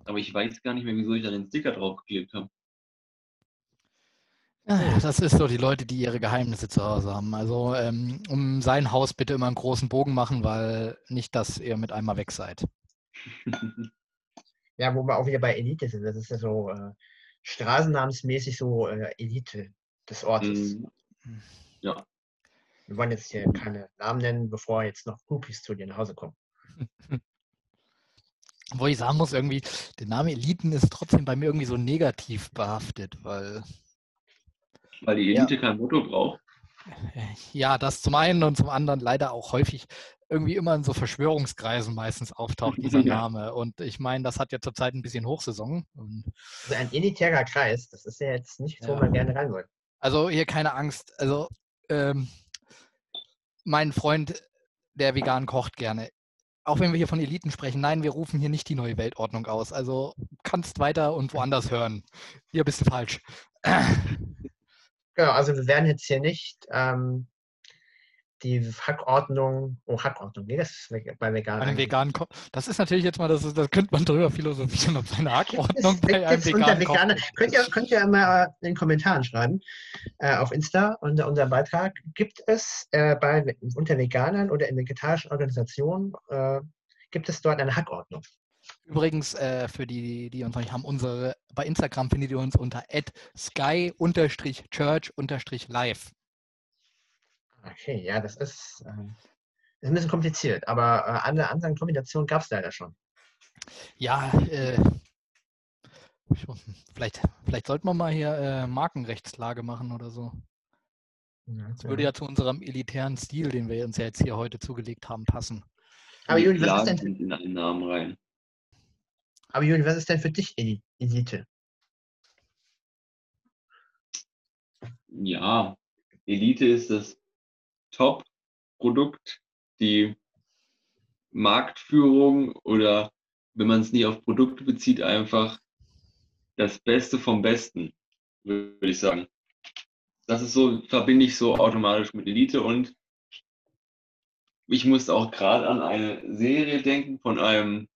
Aber ich weiß gar nicht mehr, wieso ich da den Sticker draufgeklebt habe. Ja, das ist so die Leute, die ihre Geheimnisse zu Hause haben. Also ähm, um sein Haus bitte immer einen großen Bogen machen, weil nicht, dass ihr mit einmal weg seid. ja, wo wir auch wieder bei Elite sind. Das ist ja so äh, straßennamensmäßig so äh, Elite des Ortes. Mhm. Ja. Wir wollen jetzt hier keine Namen nennen, bevor jetzt noch Groupies zu dir nach Hause kommen. Wo ich sagen muss, irgendwie, der Name Eliten ist trotzdem bei mir irgendwie so negativ behaftet, weil. Weil die Elite ja, kein Motto braucht. Ja, das zum einen und zum anderen leider auch häufig irgendwie immer in so Verschwörungskreisen meistens auftaucht, dieser Name. Und ich meine, das hat ja zurzeit ein bisschen Hochsaison. also ein elitärer Kreis, das ist ja jetzt nicht, wo ja. man gerne rein wollte. Also hier keine Angst. Also ähm, mein Freund, der vegan kocht gerne. Auch wenn wir hier von Eliten sprechen, nein, wir rufen hier nicht die neue Weltordnung aus. Also kannst weiter und woanders hören. Hier bist du falsch. Genau, also wir werden jetzt hier nicht ähm, die Hackordnung, oh Hackordnung, nee, das ist bei vegan. Bei veganen das ist natürlich jetzt mal, das, das könnte man drüber philosophieren, ob seine Hackordnung bei einem veganen Veganer, könnt, ihr, könnt ihr mal in den Kommentaren schreiben, äh, auf Insta unter unserem Beitrag, gibt es äh, bei, unter Veganern oder in vegetarischen Organisationen, äh, gibt es dort eine Hackordnung? Übrigens, äh, für die, die uns noch nicht haben, unsere, bei Instagram findet ihr uns unter sky-church-live. Okay, ja, das ist, äh, ist ein bisschen kompliziert, aber äh, alle anderen Kombinationen gab es leider schon. Ja, äh, vielleicht, vielleicht sollte man mal hier äh, Markenrechtslage machen oder so. Ja, das würde ja zu unserem elitären Stil, den wir uns ja jetzt hier heute zugelegt haben, passen. Aber Juli, was ist denn für, in einen Namen rein. Aber Juli, was ist denn für dich Elite? Ja, Elite ist das Top-Produkt, die Marktführung oder wenn man es nie auf Produkte bezieht, einfach das Beste vom Besten, würde ich sagen. Das ist so, verbinde ich so automatisch mit Elite und ich musste auch gerade an eine Serie denken von einem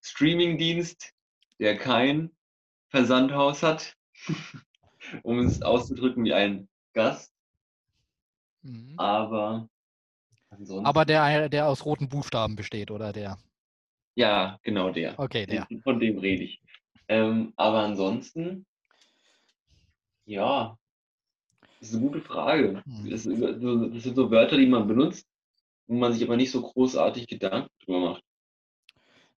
Streamingdienst, der kein Versandhaus hat, um es auszudrücken wie ein Gast. Mhm. Aber ansonsten. Aber der, der aus roten Buchstaben besteht, oder der? Ja, genau der. Okay, der. Von dem rede ich. Ähm, aber ansonsten, ja, das ist eine gute Frage. Mhm. Das, das sind so Wörter, die man benutzt, wo man sich aber nicht so großartig Gedanken drüber macht.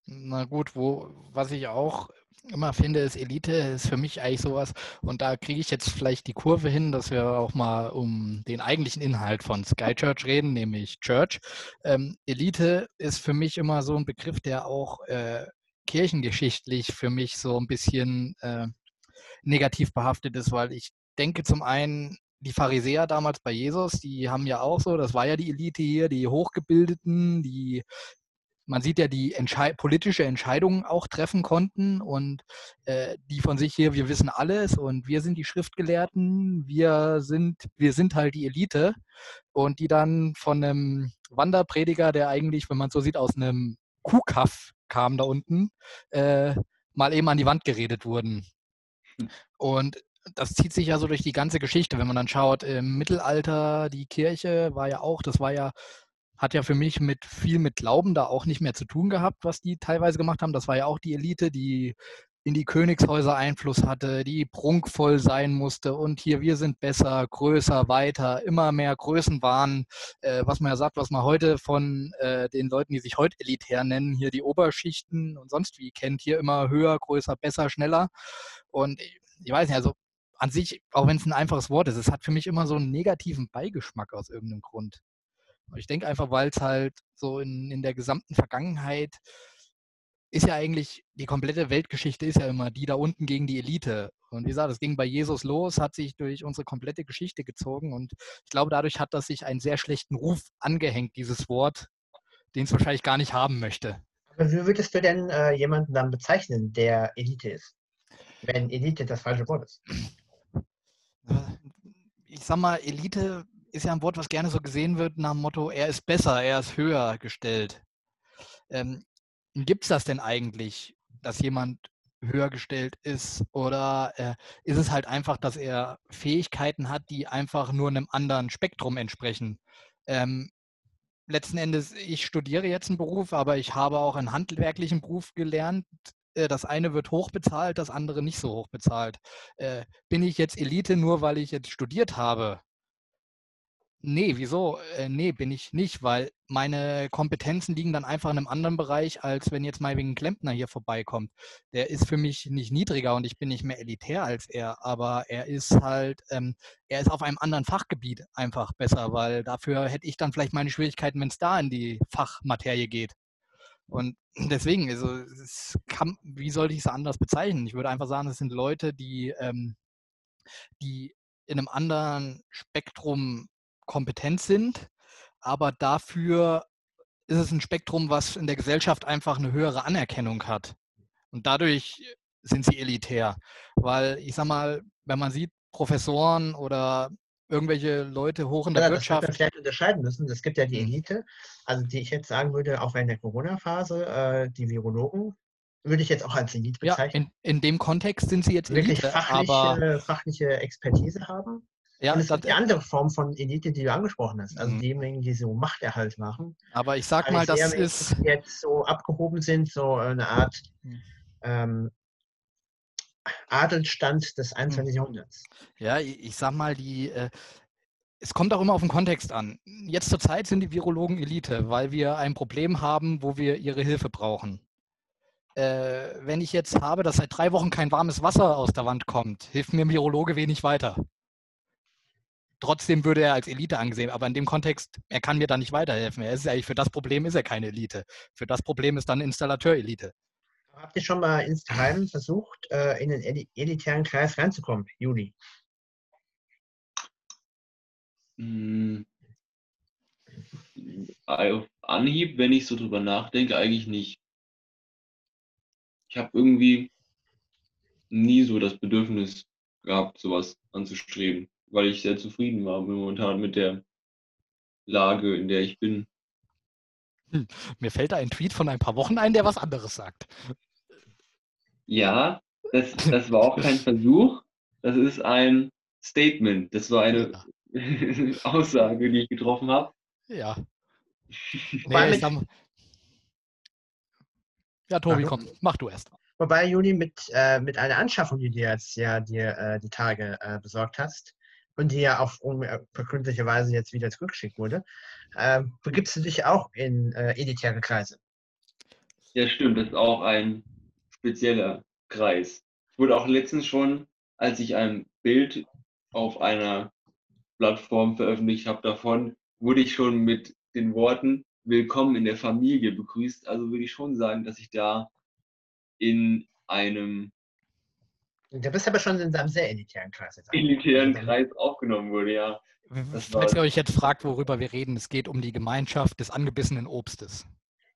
Na gut, wo, was ich auch immer finde, ist Elite, ist für mich eigentlich sowas. Und da kriege ich jetzt vielleicht die Kurve hin, dass wir auch mal um den eigentlichen Inhalt von Sky Church reden, nämlich Church. Ähm, Elite ist für mich immer so ein Begriff, der auch äh, kirchengeschichtlich für mich so ein bisschen äh, negativ behaftet ist, weil ich denke zum einen, die Pharisäer damals bei Jesus, die haben ja auch so, das war ja die Elite hier, die Hochgebildeten, die man sieht ja, die Entschei politische Entscheidungen auch treffen konnten und äh, die von sich hier, wir wissen alles und wir sind die Schriftgelehrten, wir sind, wir sind halt die Elite und die dann von einem Wanderprediger, der eigentlich, wenn man so sieht, aus einem Kuhkaff kam da unten, äh, mal eben an die Wand geredet wurden. Und das zieht sich ja so durch die ganze Geschichte, wenn man dann schaut, im Mittelalter, die Kirche war ja auch, das war ja hat ja für mich mit viel mit Glauben da auch nicht mehr zu tun gehabt, was die teilweise gemacht haben. Das war ja auch die Elite, die in die Königshäuser Einfluss hatte, die prunkvoll sein musste und hier wir sind besser, größer, weiter, immer mehr Größen waren, äh, was man ja sagt, was man heute von äh, den Leuten, die sich heute elitär nennen, hier die Oberschichten und sonst wie kennt, hier immer höher, größer, besser, schneller. Und ich weiß nicht, also an sich, auch wenn es ein einfaches Wort ist, es hat für mich immer so einen negativen Beigeschmack aus irgendeinem Grund. Ich denke einfach, weil es halt so in, in der gesamten Vergangenheit ist ja eigentlich, die komplette Weltgeschichte ist ja immer die da unten gegen die Elite. Und wie gesagt, es ging bei Jesus los, hat sich durch unsere komplette Geschichte gezogen. Und ich glaube, dadurch hat das sich einen sehr schlechten Ruf angehängt, dieses Wort, den es wahrscheinlich gar nicht haben möchte. Aber wie würdest du denn äh, jemanden dann bezeichnen, der Elite ist? Wenn Elite das falsche Wort ist. Ich sag mal, Elite ist ja ein Wort, was gerne so gesehen wird nach dem Motto, er ist besser, er ist höher gestellt. Ähm, Gibt es das denn eigentlich, dass jemand höher gestellt ist? Oder äh, ist es halt einfach, dass er Fähigkeiten hat, die einfach nur einem anderen Spektrum entsprechen? Ähm, letzten Endes, ich studiere jetzt einen Beruf, aber ich habe auch einen handwerklichen Beruf gelernt. Äh, das eine wird hoch bezahlt, das andere nicht so hoch bezahlt. Äh, bin ich jetzt Elite nur, weil ich jetzt studiert habe? Nee, wieso? Äh, ne, bin ich nicht, weil meine Kompetenzen liegen dann einfach in einem anderen Bereich, als wenn jetzt mal wegen Klempner hier vorbeikommt. Der ist für mich nicht niedriger und ich bin nicht mehr elitär als er, aber er ist halt, ähm, er ist auf einem anderen Fachgebiet einfach besser, weil dafür hätte ich dann vielleicht meine Schwierigkeiten, wenn es da in die Fachmaterie geht. Und deswegen, also, kann, wie sollte ich es anders bezeichnen? Ich würde einfach sagen, es sind Leute, die, ähm, die in einem anderen Spektrum kompetent sind, aber dafür ist es ein Spektrum, was in der Gesellschaft einfach eine höhere Anerkennung hat. Und dadurch sind sie elitär. Weil ich sag mal, wenn man sieht, Professoren oder irgendwelche Leute hoch in der ja, Wirtschaft. Das wir vielleicht unterscheiden müssen. Es gibt ja die mhm. Elite, also die ich jetzt sagen würde, auch in der Corona-Phase, äh, die Virologen, würde ich jetzt auch als Elite bezeichnen. Ja, in, in dem Kontext sind sie jetzt Elite, Wirklich fachliche, aber fachliche Expertise haben. Ja, und es gibt die andere Form von Elite, die du angesprochen hast. Also mhm. diejenigen, die so Machterhalt machen. Aber ich sag mal, das ist. Die jetzt so abgehoben sind, so eine Art mhm. ähm, Adelsstand des 21. Mhm. Jahrhunderts. Ja, ich sag mal, die. Äh, es kommt auch immer auf den Kontext an. Jetzt zur Zeit sind die Virologen Elite, weil wir ein Problem haben, wo wir ihre Hilfe brauchen. Äh, wenn ich jetzt habe, dass seit drei Wochen kein warmes Wasser aus der Wand kommt, hilft mir ein Virologe wenig weiter trotzdem würde er als Elite angesehen, aber in dem Kontext, er kann mir da nicht weiterhelfen. Er ist eigentlich für das Problem ist er keine Elite. Für das Problem ist dann Installateur-Elite. Habt ihr schon mal insgeheim versucht, äh, in den elitären Kreis reinzukommen, Juli? Hm. Auf Anhieb, wenn ich so drüber nachdenke, eigentlich nicht. Ich habe irgendwie nie so das Bedürfnis gehabt, sowas anzustreben weil ich sehr zufrieden war momentan mit der Lage, in der ich bin. Hm. Mir fällt da ein Tweet von ein paar Wochen ein, der was anderes sagt. Ja, das, das war auch kein Versuch. Das ist ein Statement. Das war eine ja. Aussage, die ich getroffen habe. Ja. Nee, ja, Tobi, komm, mach du erst. Wobei, Juni, mit, äh, mit einer Anschaffung, die du jetzt ja dir äh, die Tage äh, besorgt hast, und die ja auf unbegründliche Weise jetzt wieder zurückgeschickt wurde, äh, begibst du dich auch in äh, elitäre Kreise. Ja, stimmt, das ist auch ein spezieller Kreis. Ich wurde auch letztens schon, als ich ein Bild auf einer Plattform veröffentlicht habe davon, wurde ich schon mit den Worten Willkommen in der Familie begrüßt. Also würde ich schon sagen, dass ich da in einem Du bist aber schon in einem sehr elitären Kreis. Jetzt elitären Kreis aufgenommen wurde, ja. Falls ihr euch jetzt fragt, worüber wir reden, es geht um die Gemeinschaft des angebissenen Obstes.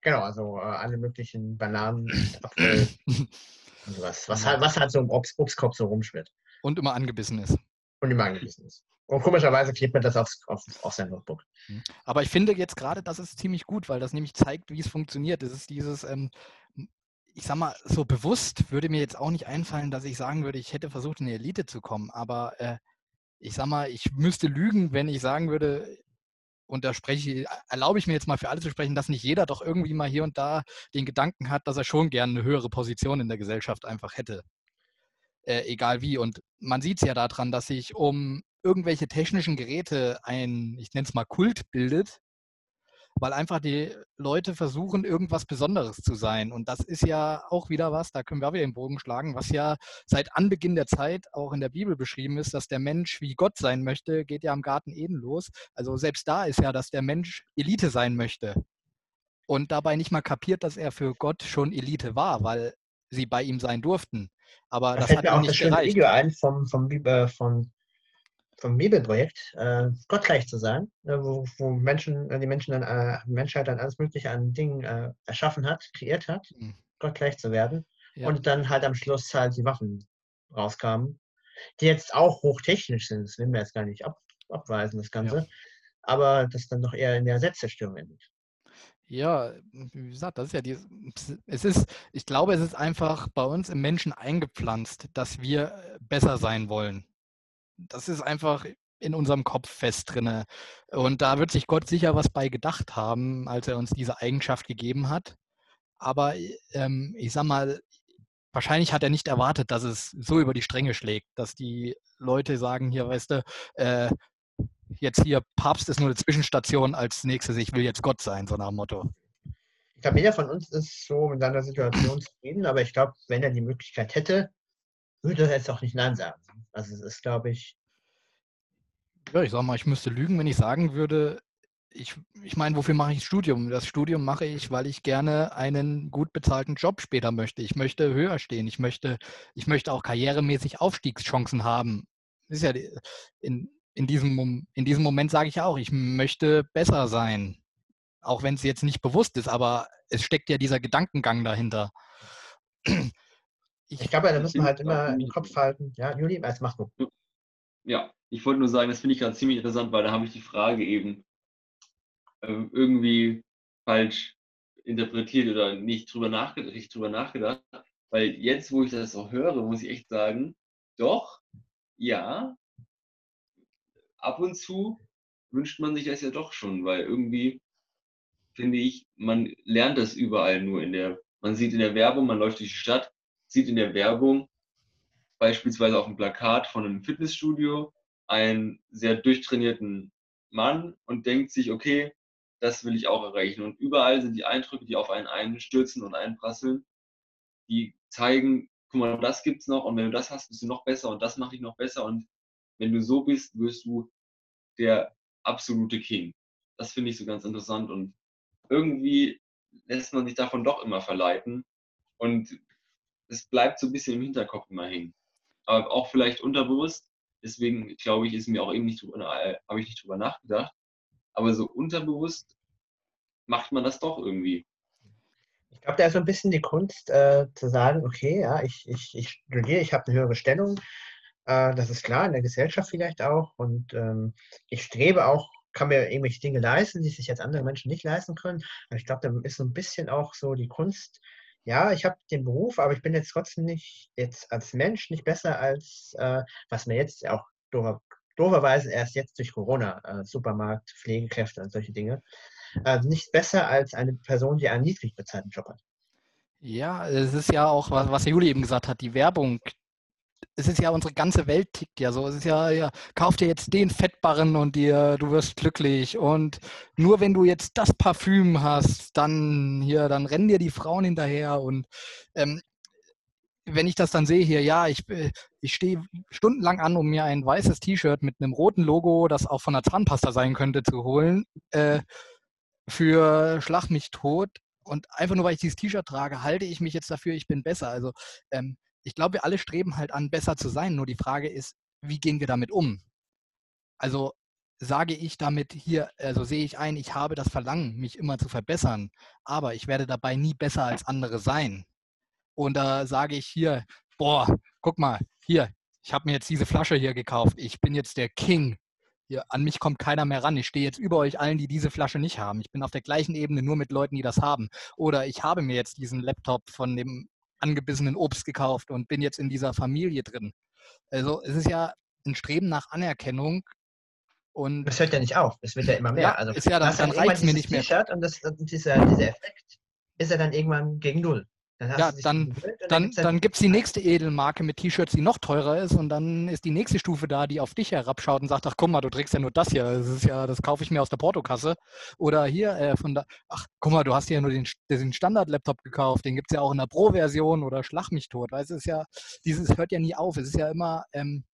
Genau, also äh, alle möglichen Bananen, Apfel und was. Was, halt, was halt so im Obst, Obstkorb so rumschwirrt. Und immer angebissen ist. Und immer angebissen ist. Und komischerweise klebt man das auf, auf, auf sein Notebook. Mhm. Aber ich finde jetzt gerade, das ist ziemlich gut, weil das nämlich zeigt, wie es funktioniert. Das ist dieses, ähm, ich sag mal, so bewusst würde mir jetzt auch nicht einfallen, dass ich sagen würde, ich hätte versucht, in die Elite zu kommen. Aber äh, ich sag mal, ich müsste lügen, wenn ich sagen würde, und da spreche erlaube ich mir jetzt mal für alle zu sprechen, dass nicht jeder doch irgendwie mal hier und da den Gedanken hat, dass er schon gerne eine höhere Position in der Gesellschaft einfach hätte. Äh, egal wie. Und man sieht es ja daran, dass sich um irgendwelche technischen Geräte ein, ich nenne es mal Kult bildet, weil einfach die Leute versuchen, irgendwas Besonderes zu sein. Und das ist ja auch wieder was, da können wir auch wieder den Bogen schlagen, was ja seit Anbeginn der Zeit auch in der Bibel beschrieben ist, dass der Mensch wie Gott sein möchte, geht ja am Garten Eden los. Also selbst da ist ja, dass der Mensch Elite sein möchte. und dabei nicht mal kapiert, dass er für Gott schon Elite war, weil sie bei ihm sein durften. Aber Da das hat mir ihm auch das nicht schöne gereicht. Video ein vom, vom, Bibel- von, vom Bibelprojekt, äh, Gott gleich zu sein, äh, wo, wo Menschen, äh, die Menschen dann, äh, Menschheit dann alles Mögliche an Dingen äh, erschaffen hat, kreiert hat, Mhm. Gott gleich zu werden. Ja. Und dann halt am Schluss halt die Waffen rauskamen, die jetzt auch hochtechnisch sind. Das will wir jetzt gar nicht ab, abweisen, das Ganze. Aber das dann doch eher in der Selbstzerstörung endet. Ja, wie gesagt, das ist ja die, es ist, ich glaube, es ist einfach bei uns im Menschen eingepflanzt, dass wir äh, besser sein wollen. Das ist einfach in unserem Kopf fest drinne. Und da wird sich Gott sicher was bei gedacht haben, als er uns diese Eigenschaft gegeben hat. Aber ähm, ich sag mal, wahrscheinlich hat er nicht erwartet, dass es so über die Stränge schlägt, dass die Leute sagen, hier, weißt du, äh, jetzt hier Papst ist nur eine Zwischenstation, als nächstes, ich will jetzt Gott sein, so nach dem Motto. Ich glaube, jeder von uns ist so mit seiner Situation zufrieden, aber ich glaube, wenn er die Möglichkeit hätte, würde jetzt auch nicht Nein sagen. Also es ist, glaube ich, Ja, ich sag mal, ich müsste lügen, wenn ich sagen würde, ich, ich meine, wofür mache ich das Studium? Das Studium mache ich, weil ich gerne einen gut bezahlten Job später möchte. Ich möchte höher stehen. Ich möchte, ich möchte auch karrieremäßig Aufstiegschancen haben. Ist ja in, in, diesem, in diesem Moment sage ich auch, ich möchte besser sein. Auch wenn es jetzt nicht bewusst ist, aber es steckt ja dieser Gedankengang dahinter. Ich glaube, da finde wir halt ich auch immer im Kopf halten. Ja, Juli, als mach du. Ja, ich wollte nur sagen, das finde ich gerade ziemlich interessant, weil da habe ich die Frage eben ähm, irgendwie falsch interpretiert oder nicht drüber, nachge richtig drüber nachgedacht. Weil jetzt, wo ich das so höre, muss ich echt sagen, doch, ja, ab und zu wünscht man sich das ja doch schon, weil irgendwie finde ich, man lernt das überall nur in der, man sieht in der Werbung, man läuft durch die Stadt, sieht in der Werbung beispielsweise auf dem Plakat von einem Fitnessstudio einen sehr durchtrainierten Mann und denkt sich, okay, das will ich auch erreichen. Und überall sind die Eindrücke, die auf einen einstürzen und einprasseln, die zeigen, guck mal, das gibt's noch und wenn du das hast, bist du noch besser und das mache ich noch besser und wenn du so bist, wirst du der absolute King. Das finde ich so ganz interessant und irgendwie lässt man sich davon doch immer verleiten und es bleibt so ein bisschen im Hinterkopf immer hängen. Aber auch vielleicht unterbewusst. Deswegen glaube ich, ist mir auch eben nicht drüber, äh, habe ich nicht drüber nachgedacht. Aber so unterbewusst macht man das doch irgendwie. Ich glaube, da ist so ein bisschen die Kunst äh, zu sagen, okay, ja, ich, ich, ich studiere, ich habe eine höhere Stellung. Äh, das ist klar, in der Gesellschaft vielleicht auch. Und ähm, ich strebe auch, kann mir irgendwelche Dinge leisten, die sich jetzt andere Menschen nicht leisten können. Aber ich glaube, da ist so ein bisschen auch so die Kunst, ja, ich habe den Beruf, aber ich bin jetzt trotzdem nicht jetzt als Mensch nicht besser als, äh, was mir jetzt auch doofer, dooferweise erst jetzt durch Corona, äh, Supermarkt, Pflegekräfte und solche Dinge, äh, nicht besser als eine Person, die einen niedrig bezahlten Job hat. Ja, es ist ja auch, was, was Juli eben gesagt hat, die Werbung. Es ist ja unsere ganze Welt tickt ja so. Es ist ja, ja, kauf dir jetzt den Fettbarren und dir, du wirst glücklich. Und nur wenn du jetzt das Parfüm hast, dann hier, dann rennen dir die Frauen hinterher. Und ähm, wenn ich das dann sehe hier, ja, ich, äh, ich stehe stundenlang an, um mir ein weißes T-Shirt mit einem roten Logo, das auch von der Zahnpasta sein könnte, zu holen, äh, für Schlag mich tot. Und einfach nur, weil ich dieses T-Shirt trage, halte ich mich jetzt dafür, ich bin besser. Also ähm, ich glaube, wir alle streben halt an, besser zu sein. Nur die Frage ist, wie gehen wir damit um? Also sage ich damit hier, also sehe ich ein, ich habe das Verlangen, mich immer zu verbessern, aber ich werde dabei nie besser als andere sein. Und da sage ich hier, boah, guck mal, hier, ich habe mir jetzt diese Flasche hier gekauft. Ich bin jetzt der King. Hier, an mich kommt keiner mehr ran. Ich stehe jetzt über euch allen, die diese Flasche nicht haben. Ich bin auf der gleichen Ebene nur mit Leuten, die das haben. Oder ich habe mir jetzt diesen Laptop von dem angebissenen Obst gekauft und bin jetzt in dieser Familie drin. Also es ist ja ein Streben nach Anerkennung und Das hört ja nicht auf, es wird ja immer mehr. ja, also ist ja dann, dann reizt mir nicht mehr. Und, das, und dieser, dieser Effekt ist ja dann irgendwann gegen Null. Dann Ja, dann- Dann, gibt's ja dann gibt es die nächste Edelmarke mit T-Shirts, die noch teurer ist und dann ist die nächste Stufe da, die auf dich herabschaut und sagt, ach guck mal, du trägst ja nur das hier, das ist ja, das kaufe ich mir aus der Portokasse. Oder hier äh, von da, ach guck mal, du hast ja nur den, den Standard-Laptop gekauft, den gibt es ja auch in der Pro-Version oder Schlag mich tot. Du, es ist ja, dieses hört ja nie auf. Es ist ja immer, ähm,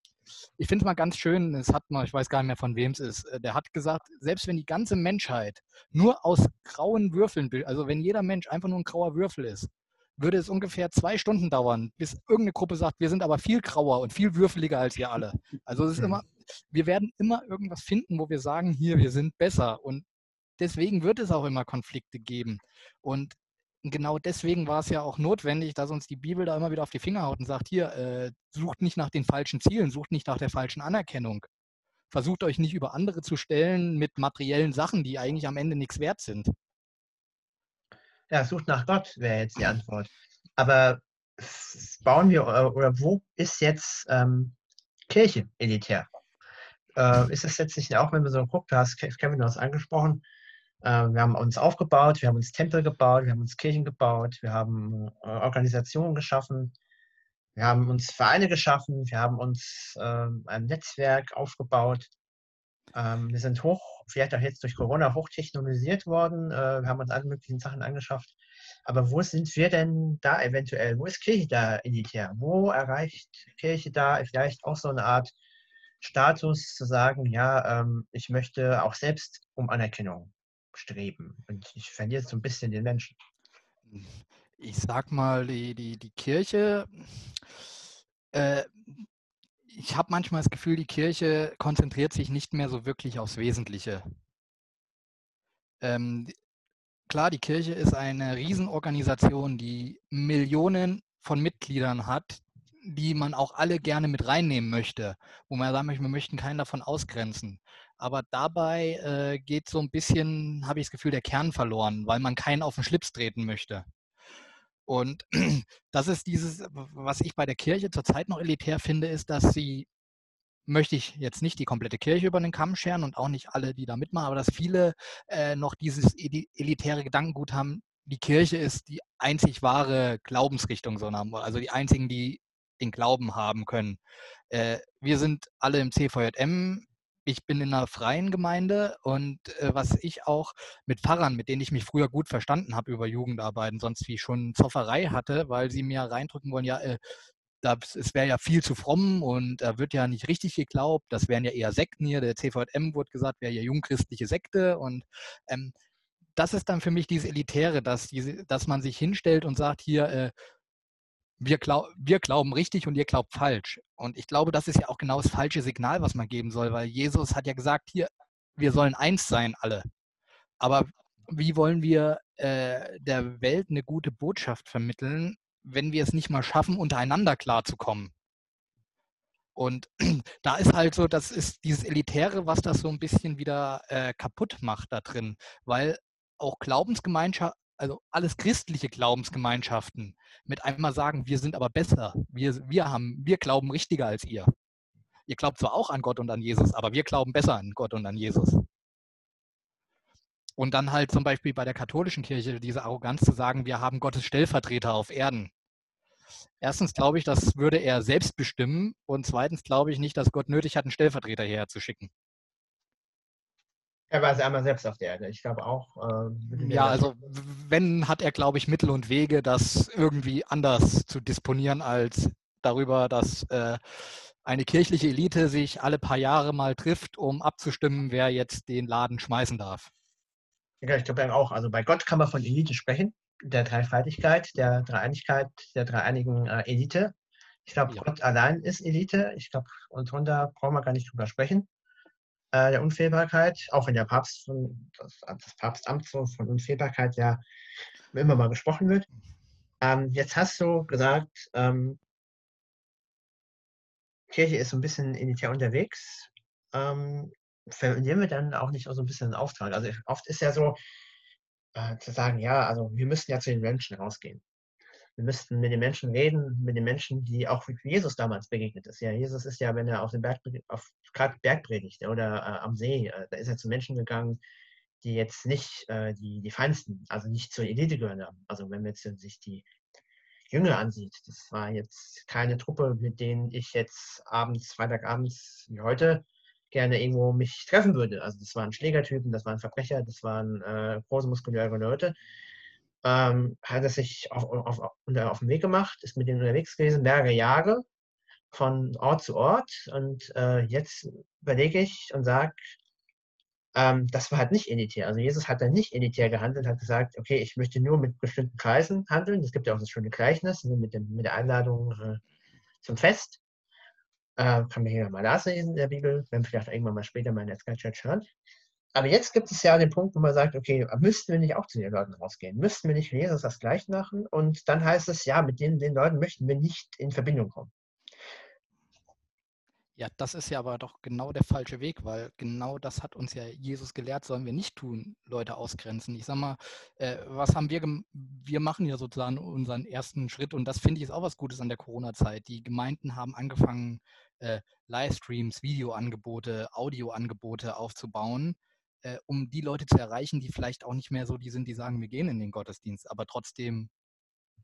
ich finde es mal ganz schön, es hat mal, ich weiß gar nicht mehr von wem es ist, äh, der hat gesagt, selbst wenn die ganze Menschheit nur aus grauen Würfeln, also wenn jeder Mensch einfach nur ein grauer Würfel ist, würde es ungefähr zwei Stunden dauern, bis irgendeine Gruppe sagt, wir sind aber viel grauer und viel würfeliger als ihr alle. Also es ist immer, wir werden immer irgendwas finden, wo wir sagen, hier, wir sind besser. Und deswegen wird es auch immer Konflikte geben. Und genau deswegen war es ja auch notwendig, dass uns die Bibel da immer wieder auf die Finger haut und sagt, hier, äh, sucht nicht nach den falschen Zielen, sucht nicht nach der falschen Anerkennung. Versucht euch nicht über andere zu stellen mit materiellen Sachen, die eigentlich am Ende nichts wert sind. Ja, sucht nach Gott wäre jetzt die Antwort. Aber bauen wir, äh, oder wo ist jetzt ähm, Kirche elitär? Äh, ist es jetzt nicht auch, wenn man so guckt, du hast Kevin das angesprochen, äh, wir haben uns aufgebaut, wir haben uns Tempel gebaut, wir haben uns Kirchen gebaut, wir haben äh, Organisationen geschaffen, wir haben uns Vereine geschaffen, wir haben uns ähm, ein Netzwerk aufgebaut. Ähm, wir sind hoch, vielleicht auch jetzt durch Corona hochtechnologisiert worden. Äh, wir haben uns alle möglichen Sachen angeschafft. Aber wo sind wir denn da eventuell? Wo ist Kirche da elitär? Wo erreicht Kirche da vielleicht auch so eine Art Status zu sagen, ja, ähm, ich möchte auch selbst um Anerkennung streben. Und ich verliere so ein bisschen den Menschen. Ich sag mal, die, die, die Kirche, äh, ich habe manchmal das Gefühl, die Kirche konzentriert sich nicht mehr so wirklich aufs Wesentliche. Ähm, klar, die Kirche ist eine Riesenorganisation, die Millionen von Mitgliedern hat, die man auch alle gerne mit reinnehmen möchte, wo man sagen möchte, wir möchten keinen davon ausgrenzen. Aber dabei äh, geht so ein bisschen, habe ich das Gefühl, der Kern verloren, weil man keinen auf den Schlips treten möchte. Und das ist dieses, was ich bei der Kirche zurzeit noch elitär finde, ist, dass sie, möchte ich jetzt nicht die komplette Kirche über den Kamm scheren und auch nicht alle, die da mitmachen, aber dass viele äh, noch dieses elitäre Gedankengut haben, die Kirche ist die einzig wahre Glaubensrichtung, so also die einzigen, die den Glauben haben können. Äh, wir sind alle im CVJM. Ich bin in einer freien Gemeinde und äh, was ich auch mit Pfarrern, mit denen ich mich früher gut verstanden habe über Jugendarbeiten, sonst wie schon Zofferei hatte, weil sie mir reindrücken wollen, ja, äh, das, es wäre ja viel zu fromm und da wird ja nicht richtig geglaubt. Das wären ja eher Sekten hier. Der CVM wurde gesagt, wäre ja jungchristliche Sekte. Und ähm, das ist dann für mich dieses Elitäre, dass, diese, dass man sich hinstellt und sagt, hier, äh, wir, glaub, wir glauben richtig und ihr glaubt falsch. Und ich glaube, das ist ja auch genau das falsche Signal, was man geben soll, weil Jesus hat ja gesagt, hier, wir sollen eins sein, alle. Aber wie wollen wir äh, der Welt eine gute Botschaft vermitteln, wenn wir es nicht mal schaffen, untereinander klarzukommen? Und da ist halt so, das ist dieses Elitäre, was das so ein bisschen wieder äh, kaputt macht da drin, weil auch Glaubensgemeinschaft, also alles christliche Glaubensgemeinschaften mit einmal sagen, wir sind aber besser, wir, wir, haben, wir glauben richtiger als ihr. Ihr glaubt zwar auch an Gott und an Jesus, aber wir glauben besser an Gott und an Jesus. Und dann halt zum Beispiel bei der katholischen Kirche diese Arroganz zu sagen, wir haben Gottes Stellvertreter auf Erden. Erstens glaube ich, das würde er selbst bestimmen. Und zweitens glaube ich nicht, dass Gott nötig hat, einen Stellvertreter hierher zu schicken. Er war einmal selbst auf der Erde. Ich glaube auch. Äh, ja, also wenn, hat er, glaube ich, Mittel und Wege, das irgendwie anders zu disponieren als darüber, dass äh, eine kirchliche Elite sich alle paar Jahre mal trifft, um abzustimmen, wer jetzt den Laden schmeißen darf. Ja, ich glaube auch. Also bei Gott kann man von Elite sprechen, der Dreifaltigkeit, der Dreieinigkeit, der dreieinigen äh, Elite. Ich glaube, ja. Gott allein ist Elite. Ich glaube, und darunter brauchen wir gar nicht drüber sprechen äh, der Unfehlbarkeit, auch wenn der Papst von, das, das Papstamt von Unfehlbarkeit ja immer mal gesprochen wird. Ähm, jetzt hast du gesagt, ähm, Kirche ist so ein bisschen elitär unterwegs. Ähm, verlieren wir dann auch nicht auch so ein bisschen den Auftrag? Also oft ist ja so, äh, zu sagen, ja, also wir müssen ja zu den Menschen rausgehen wir müssten mit den Menschen reden, mit den Menschen, die auch Jesus damals begegnet ist. Ja, Jesus ist ja, wenn er auf dem Berg, auf gerade Bergpredigt oder äh, am See, äh, da ist er zu Menschen gegangen, die jetzt nicht äh, die, die Feinsten, also nicht zur Elite gehören haben. Also wenn man jetzt sich die Jünger ansieht, das war jetzt keine Truppe, mit denen ich jetzt abends, Freitagabends wie heute gerne irgendwo mich treffen würde. Also das waren Schlägertypen, das waren Verbrecher, das waren äh, große muskuläre Leute ähm, hat er sich auf, auf, auf, auf den Weg gemacht, ist mit denen unterwegs gewesen, mehrere Jahre, von Ort zu Ort und äh, jetzt überlege ich und sage, ähm, das war halt nicht elitär. Also Jesus hat dann nicht elitär gehandelt, hat gesagt, okay, ich möchte nur mit bestimmten Kreisen handeln. Es gibt ja auch das schöne Gleichnis ne, mit, dem, mit der Einladung äh, zum Fest. Äh, kann man hier mal nachlesen in der Bibel, wenn vielleicht irgendwann mal später mal in der Sky Church hören. Aber jetzt gibt es ja den Punkt, wo man sagt, okay, müssten wir nicht auch zu den Leuten rausgehen? Müssten wir nicht Jesus das gleich machen? Und dann heißt es, ja, mit den, den Leuten möchten wir nicht in Verbindung kommen. Ja, das ist ja aber doch genau der falsche Weg, weil genau das hat uns ja Jesus gelehrt, sollen wir nicht tun, Leute ausgrenzen. Ich sag mal, äh, was haben wir? Wir machen ja sozusagen unseren ersten Schritt und das finde ich ist auch was Gutes an der Corona-Zeit. Die Gemeinden haben angefangen, äh, Livestreams, Videoangebote, Audioangebote aufzubauen, äh, um die Leute zu erreichen, die vielleicht auch nicht mehr so die sind, die sagen, wir gehen in den Gottesdienst, aber trotzdem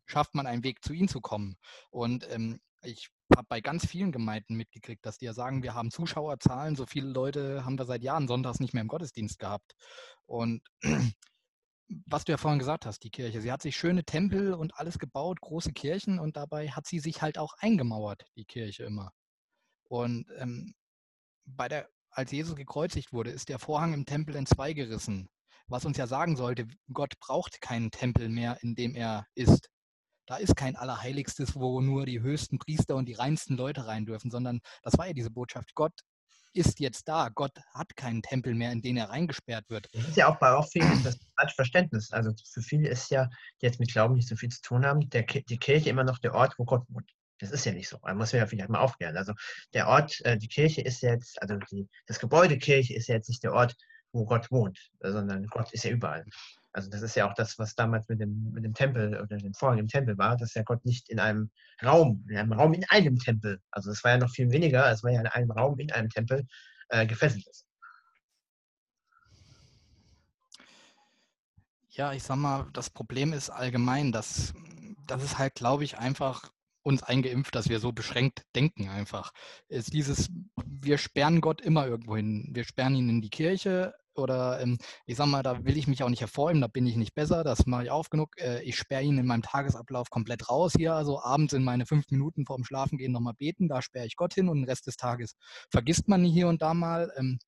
schafft man einen Weg zu ihnen zu kommen. Und ähm, ich habe bei ganz vielen Gemeinden mitgekriegt, dass die ja sagen, wir haben Zuschauerzahlen, so viele Leute haben wir seit Jahren sonntags nicht mehr im Gottesdienst gehabt. Und was du ja vorhin gesagt hast, die Kirche, sie hat sich schöne Tempel und alles gebaut, große Kirchen und dabei hat sie sich halt auch eingemauert, die Kirche immer. Und ähm, bei der, als Jesus gekreuzigt wurde, ist der Vorhang im Tempel in zwei gerissen, was uns ja sagen sollte, Gott braucht keinen Tempel mehr, in dem er ist. Da ist kein Allerheiligstes, wo nur die höchsten Priester und die reinsten Leute rein dürfen, sondern das war ja diese Botschaft. Gott ist jetzt da. Gott hat keinen Tempel mehr, in den er reingesperrt wird. Das ist ja auch bei auch vielen das falsche Verständnis. Also für viele ist ja, die jetzt mit Glauben nicht so viel zu tun haben, der, die Kirche immer noch der Ort, wo Gott wohnt. Das ist ja nicht so. Man muss ja vielleicht mal aufklären. Also der Ort, äh, die Kirche ist jetzt, also die, das Gebäude Kirche ist jetzt nicht der Ort, wo Gott wohnt, sondern Gott ist ja überall. Also das ist ja auch das, was damals mit dem, mit dem Tempel oder dem Vorhang im Tempel war, dass ja Gott nicht in einem Raum, in einem Raum in einem Tempel, also es war ja noch viel weniger, es war ja in einem Raum in einem Tempel äh, gefesselt ist. Ja, ich sag mal, das Problem ist allgemein, dass das ist halt, glaube ich, einfach uns eingeimpft, dass wir so beschränkt denken einfach. Ist dieses, wir sperren Gott immer irgendwo hin. Wir sperren ihn in die Kirche, oder ähm, ich sag mal, da will ich mich auch nicht hervorheben, da bin ich nicht besser, das mache ich auf genug. Äh, ich sperre ihn in meinem Tagesablauf komplett raus hier, also abends in meine fünf Minuten vorm Schlafengehen nochmal beten, da sperre ich Gott hin und den Rest des Tages vergisst man hier und da mal. Ähm,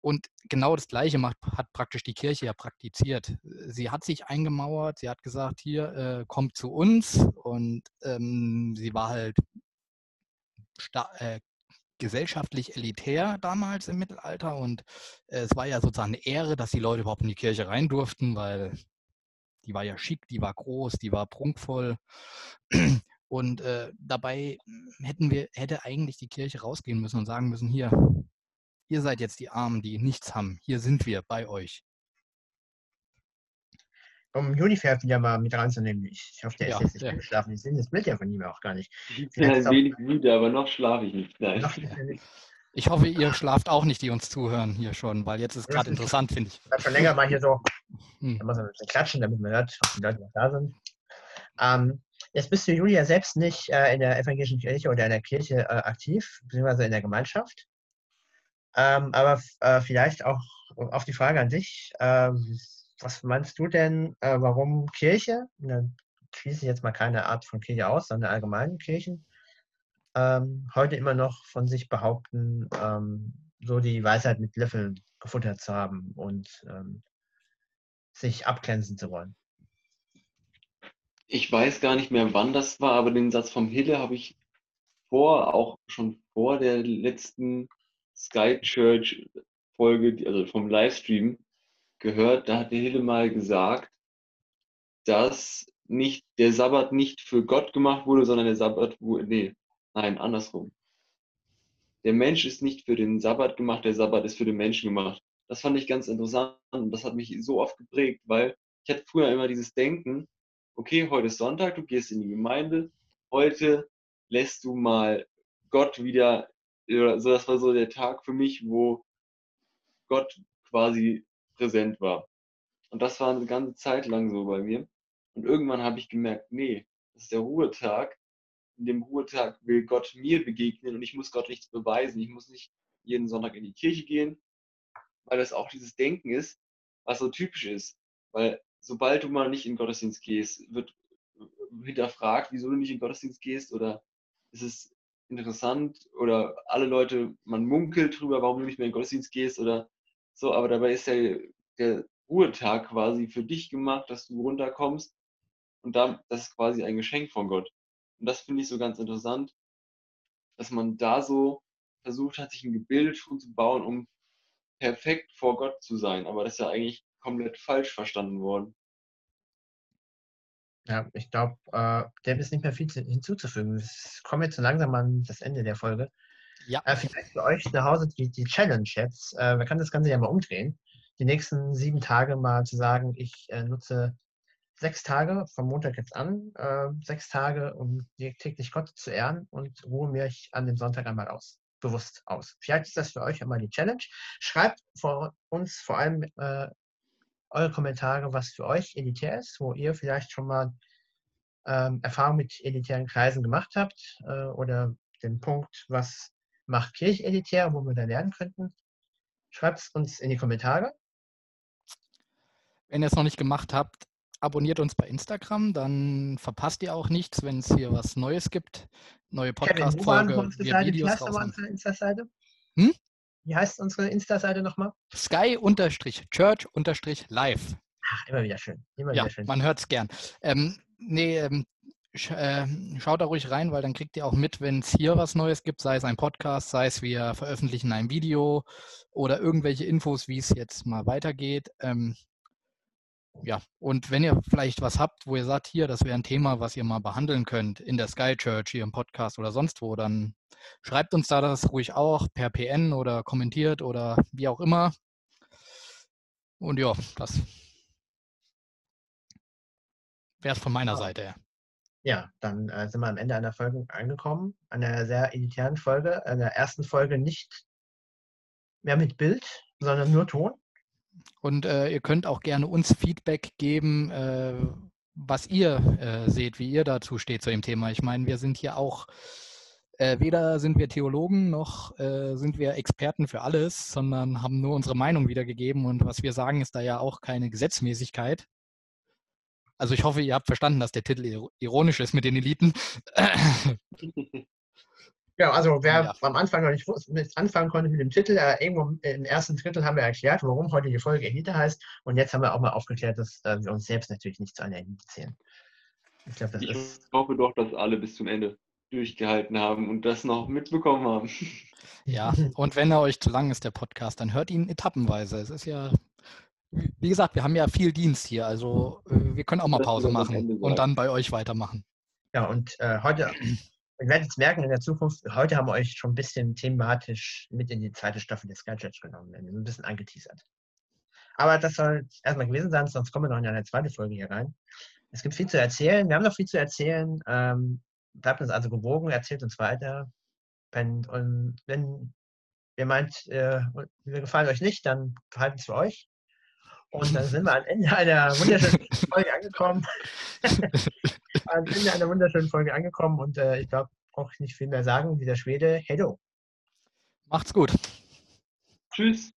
und genau das Gleiche macht, hat praktisch die Kirche ja praktiziert. Sie hat sich eingemauert, sie hat gesagt, hier, äh, kommt zu uns und ähm, sie war halt äh, gesellschaftlich elitär damals im Mittelalter und äh, es war ja sozusagen eine Ehre, dass die Leute überhaupt in die Kirche rein durften, weil die war ja schick, die war groß, die war prunkvoll. Und äh, dabei hätten wir, hätte eigentlich die Kirche rausgehen müssen und sagen müssen, hier, ihr seid jetzt die Armen, die nichts haben, hier sind wir bei euch um Unifair wieder mal mit reinzunehmen. Ich hoffe, der ja, ist jetzt nicht ja. geschlafen. Ich sehe das Bild ja von ihm auch gar nicht. Ich bin ein wenig müde, aber noch schlafe ich nicht. Nein. Ich hoffe, ihr schlaft auch nicht, die uns zuhören hier schon, weil jetzt ist gerade interessant, finde ich. Ich habe schon länger mal hier so, hm. da muss man ein bisschen klatschen, damit man hört, ob die Leute noch da sind. Ähm, jetzt bist du, Julia, selbst nicht äh, in der evangelischen Kirche oder in der Kirche äh, aktiv, beziehungsweise in der Gemeinschaft. Ähm, aber äh, vielleicht auch auf die Frage an dich, ähm, was meinst du denn, äh, warum Kirche, ne, schließe ich jetzt mal keine Art von Kirche aus, sondern allgemein Kirchen, ähm, heute immer noch von sich behaupten, ähm, so die Weisheit mit Löffeln gefuttert zu haben und ähm, sich abgrenzen zu wollen? Ich weiß gar nicht mehr, wann das war, aber den Satz vom Hille habe ich vor, auch schon vor der letzten Sky Church Folge, also vom Livestream, gehört, da hat der Hille mal gesagt, dass nicht der Sabbat nicht für Gott gemacht wurde, sondern der Sabbat wurde, nee, nein, andersrum. Der Mensch ist nicht für den Sabbat gemacht, der Sabbat ist für den Menschen gemacht. Das fand ich ganz interessant und das hat mich so oft geprägt, weil ich hatte früher immer dieses Denken, okay, heute ist Sonntag, du gehst in die Gemeinde, heute lässt du mal Gott wieder, so das war so der Tag für mich, wo Gott quasi präsent war. Und das war eine ganze Zeit lang so bei mir. Und irgendwann habe ich gemerkt, nee, das ist der Ruhetag. In dem Ruhetag will Gott mir begegnen und ich muss Gott nichts beweisen. Ich muss nicht jeden Sonntag in die Kirche gehen, weil das auch dieses Denken ist, was so typisch ist. Weil sobald du mal nicht in Gottesdienst gehst, wird hinterfragt, wieso du nicht in Gottesdienst gehst oder ist es interessant oder alle Leute, man munkelt drüber, warum du nicht mehr in den Gottesdienst gehst oder so, aber dabei ist der, der Ruhetag quasi für dich gemacht, dass du runterkommst und da, das ist quasi ein Geschenk von Gott. Und das finde ich so ganz interessant, dass man da so versucht hat, sich ein Gebilde schon zu bauen, um perfekt vor Gott zu sein. Aber das ist ja eigentlich komplett falsch verstanden worden. Ja, ich glaube, äh, dem ist nicht mehr viel hinzuzufügen. Es kommen jetzt so langsam an das Ende der Folge. Ja. Äh, vielleicht für euch nach Hause die, die Challenge jetzt. Äh, man kann das Ganze ja mal umdrehen. Die nächsten sieben Tage mal zu sagen, ich äh, nutze sechs Tage vom Montag jetzt an, äh, sechs Tage, um täglich Gott zu ehren und ruhe mich an dem Sonntag einmal aus, bewusst aus. Vielleicht ist das für euch einmal die Challenge. Schreibt vor uns vor allem äh, eure Kommentare, was für euch elitär ist, wo ihr vielleicht schon mal ähm, Erfahrung mit elitären Kreisen gemacht habt äh, oder den Punkt, was macht Kirche elitär, wo wir da lernen könnten. Schreibt es uns in die Kommentare. Wenn ihr es noch nicht gemacht habt, abonniert uns bei Instagram, dann verpasst ihr auch nichts, wenn es hier was Neues gibt. Neue Podcast-Folge, wir Videos Insta-Seite? Hm? Wie heißt unsere Insta-Seite nochmal? Sky-Church-Live. Ach, immer wieder schön. Immer ja, wieder schön. man hört es gern. Ähm, nee, ähm, sch, äh, schaut da ruhig rein, weil dann kriegt ihr auch mit, wenn es hier was Neues gibt, sei es ein Podcast, sei es wir veröffentlichen ein Video oder irgendwelche Infos, wie es jetzt mal weitergeht. Ähm, ja, und wenn ihr vielleicht was habt, wo ihr sagt, hier, das wäre ein Thema, was ihr mal behandeln könnt in der Sky Church, hier im Podcast oder sonst wo, dann schreibt uns da das ruhig auch per PN oder kommentiert oder wie auch immer. Und ja, das wäre es von meiner. Seite her. Ja, dann äh, sind wir am Ende einer Folge angekommen, einer sehr elitären Folge, einer ersten Folge nicht mehr mit Bild, sondern nur Ton. Und äh, ihr könnt auch gerne uns Feedback geben, äh, was ihr äh, seht, wie ihr dazu steht zu dem Thema. Ich meine, wir sind hier auch, äh, weder sind wir Theologen noch äh, sind wir Experten für alles, sondern haben nur unsere Meinung wiedergegeben. Und was wir sagen, ist da ja auch keine Gesetzmäßigkeit. Also ich hoffe, ihr habt verstanden, dass der Titel ironisch ist mit den Eliten. Ja, also wer ja. am Anfang noch nicht anfangen konnte mit dem Titel, äh, irgendwo im ersten Drittel haben wir erklärt, warum heute die Folge Elite heißt. Und jetzt haben wir auch mal aufgeklärt, dass äh, wir uns selbst natürlich nicht zu einer Elite zählen. Ich, glaub, das ich ist hoffe doch, dass alle bis zum Ende durchgehalten haben und das noch mitbekommen haben. Ja, und wenn er euch zu lang ist, der Podcast, dann hört ihn etappenweise. Es ist ja, wie gesagt, wir haben ja viel Dienst hier, also äh, wir können auch mal Pause machen und dann bei euch weitermachen. Ja, und äh, heute ihr werdet es merken in der Zukunft, heute haben wir euch schon ein bisschen thematisch mit in die zweite Staffel des Skyjudge genommen, ein bisschen angeteasert. Aber das soll erstmal gewesen sein, sonst kommen wir noch in eine zweite Folge hier rein. Es gibt viel zu erzählen, wir haben noch viel zu erzählen. Ähm, bleibt uns also gewogen, erzählt uns weiter. Wenn, und wenn ihr meint, äh, wir gefallen euch nicht, dann verhalten es für euch. Und dann sind wir am Ende einer wunderschönen Folge angekommen. am Ende einer wunderschönen Folge angekommen und äh, ich glaube, brauche ich nicht viel mehr sagen. Dieser Schwede, hello. Macht's gut. Tschüss.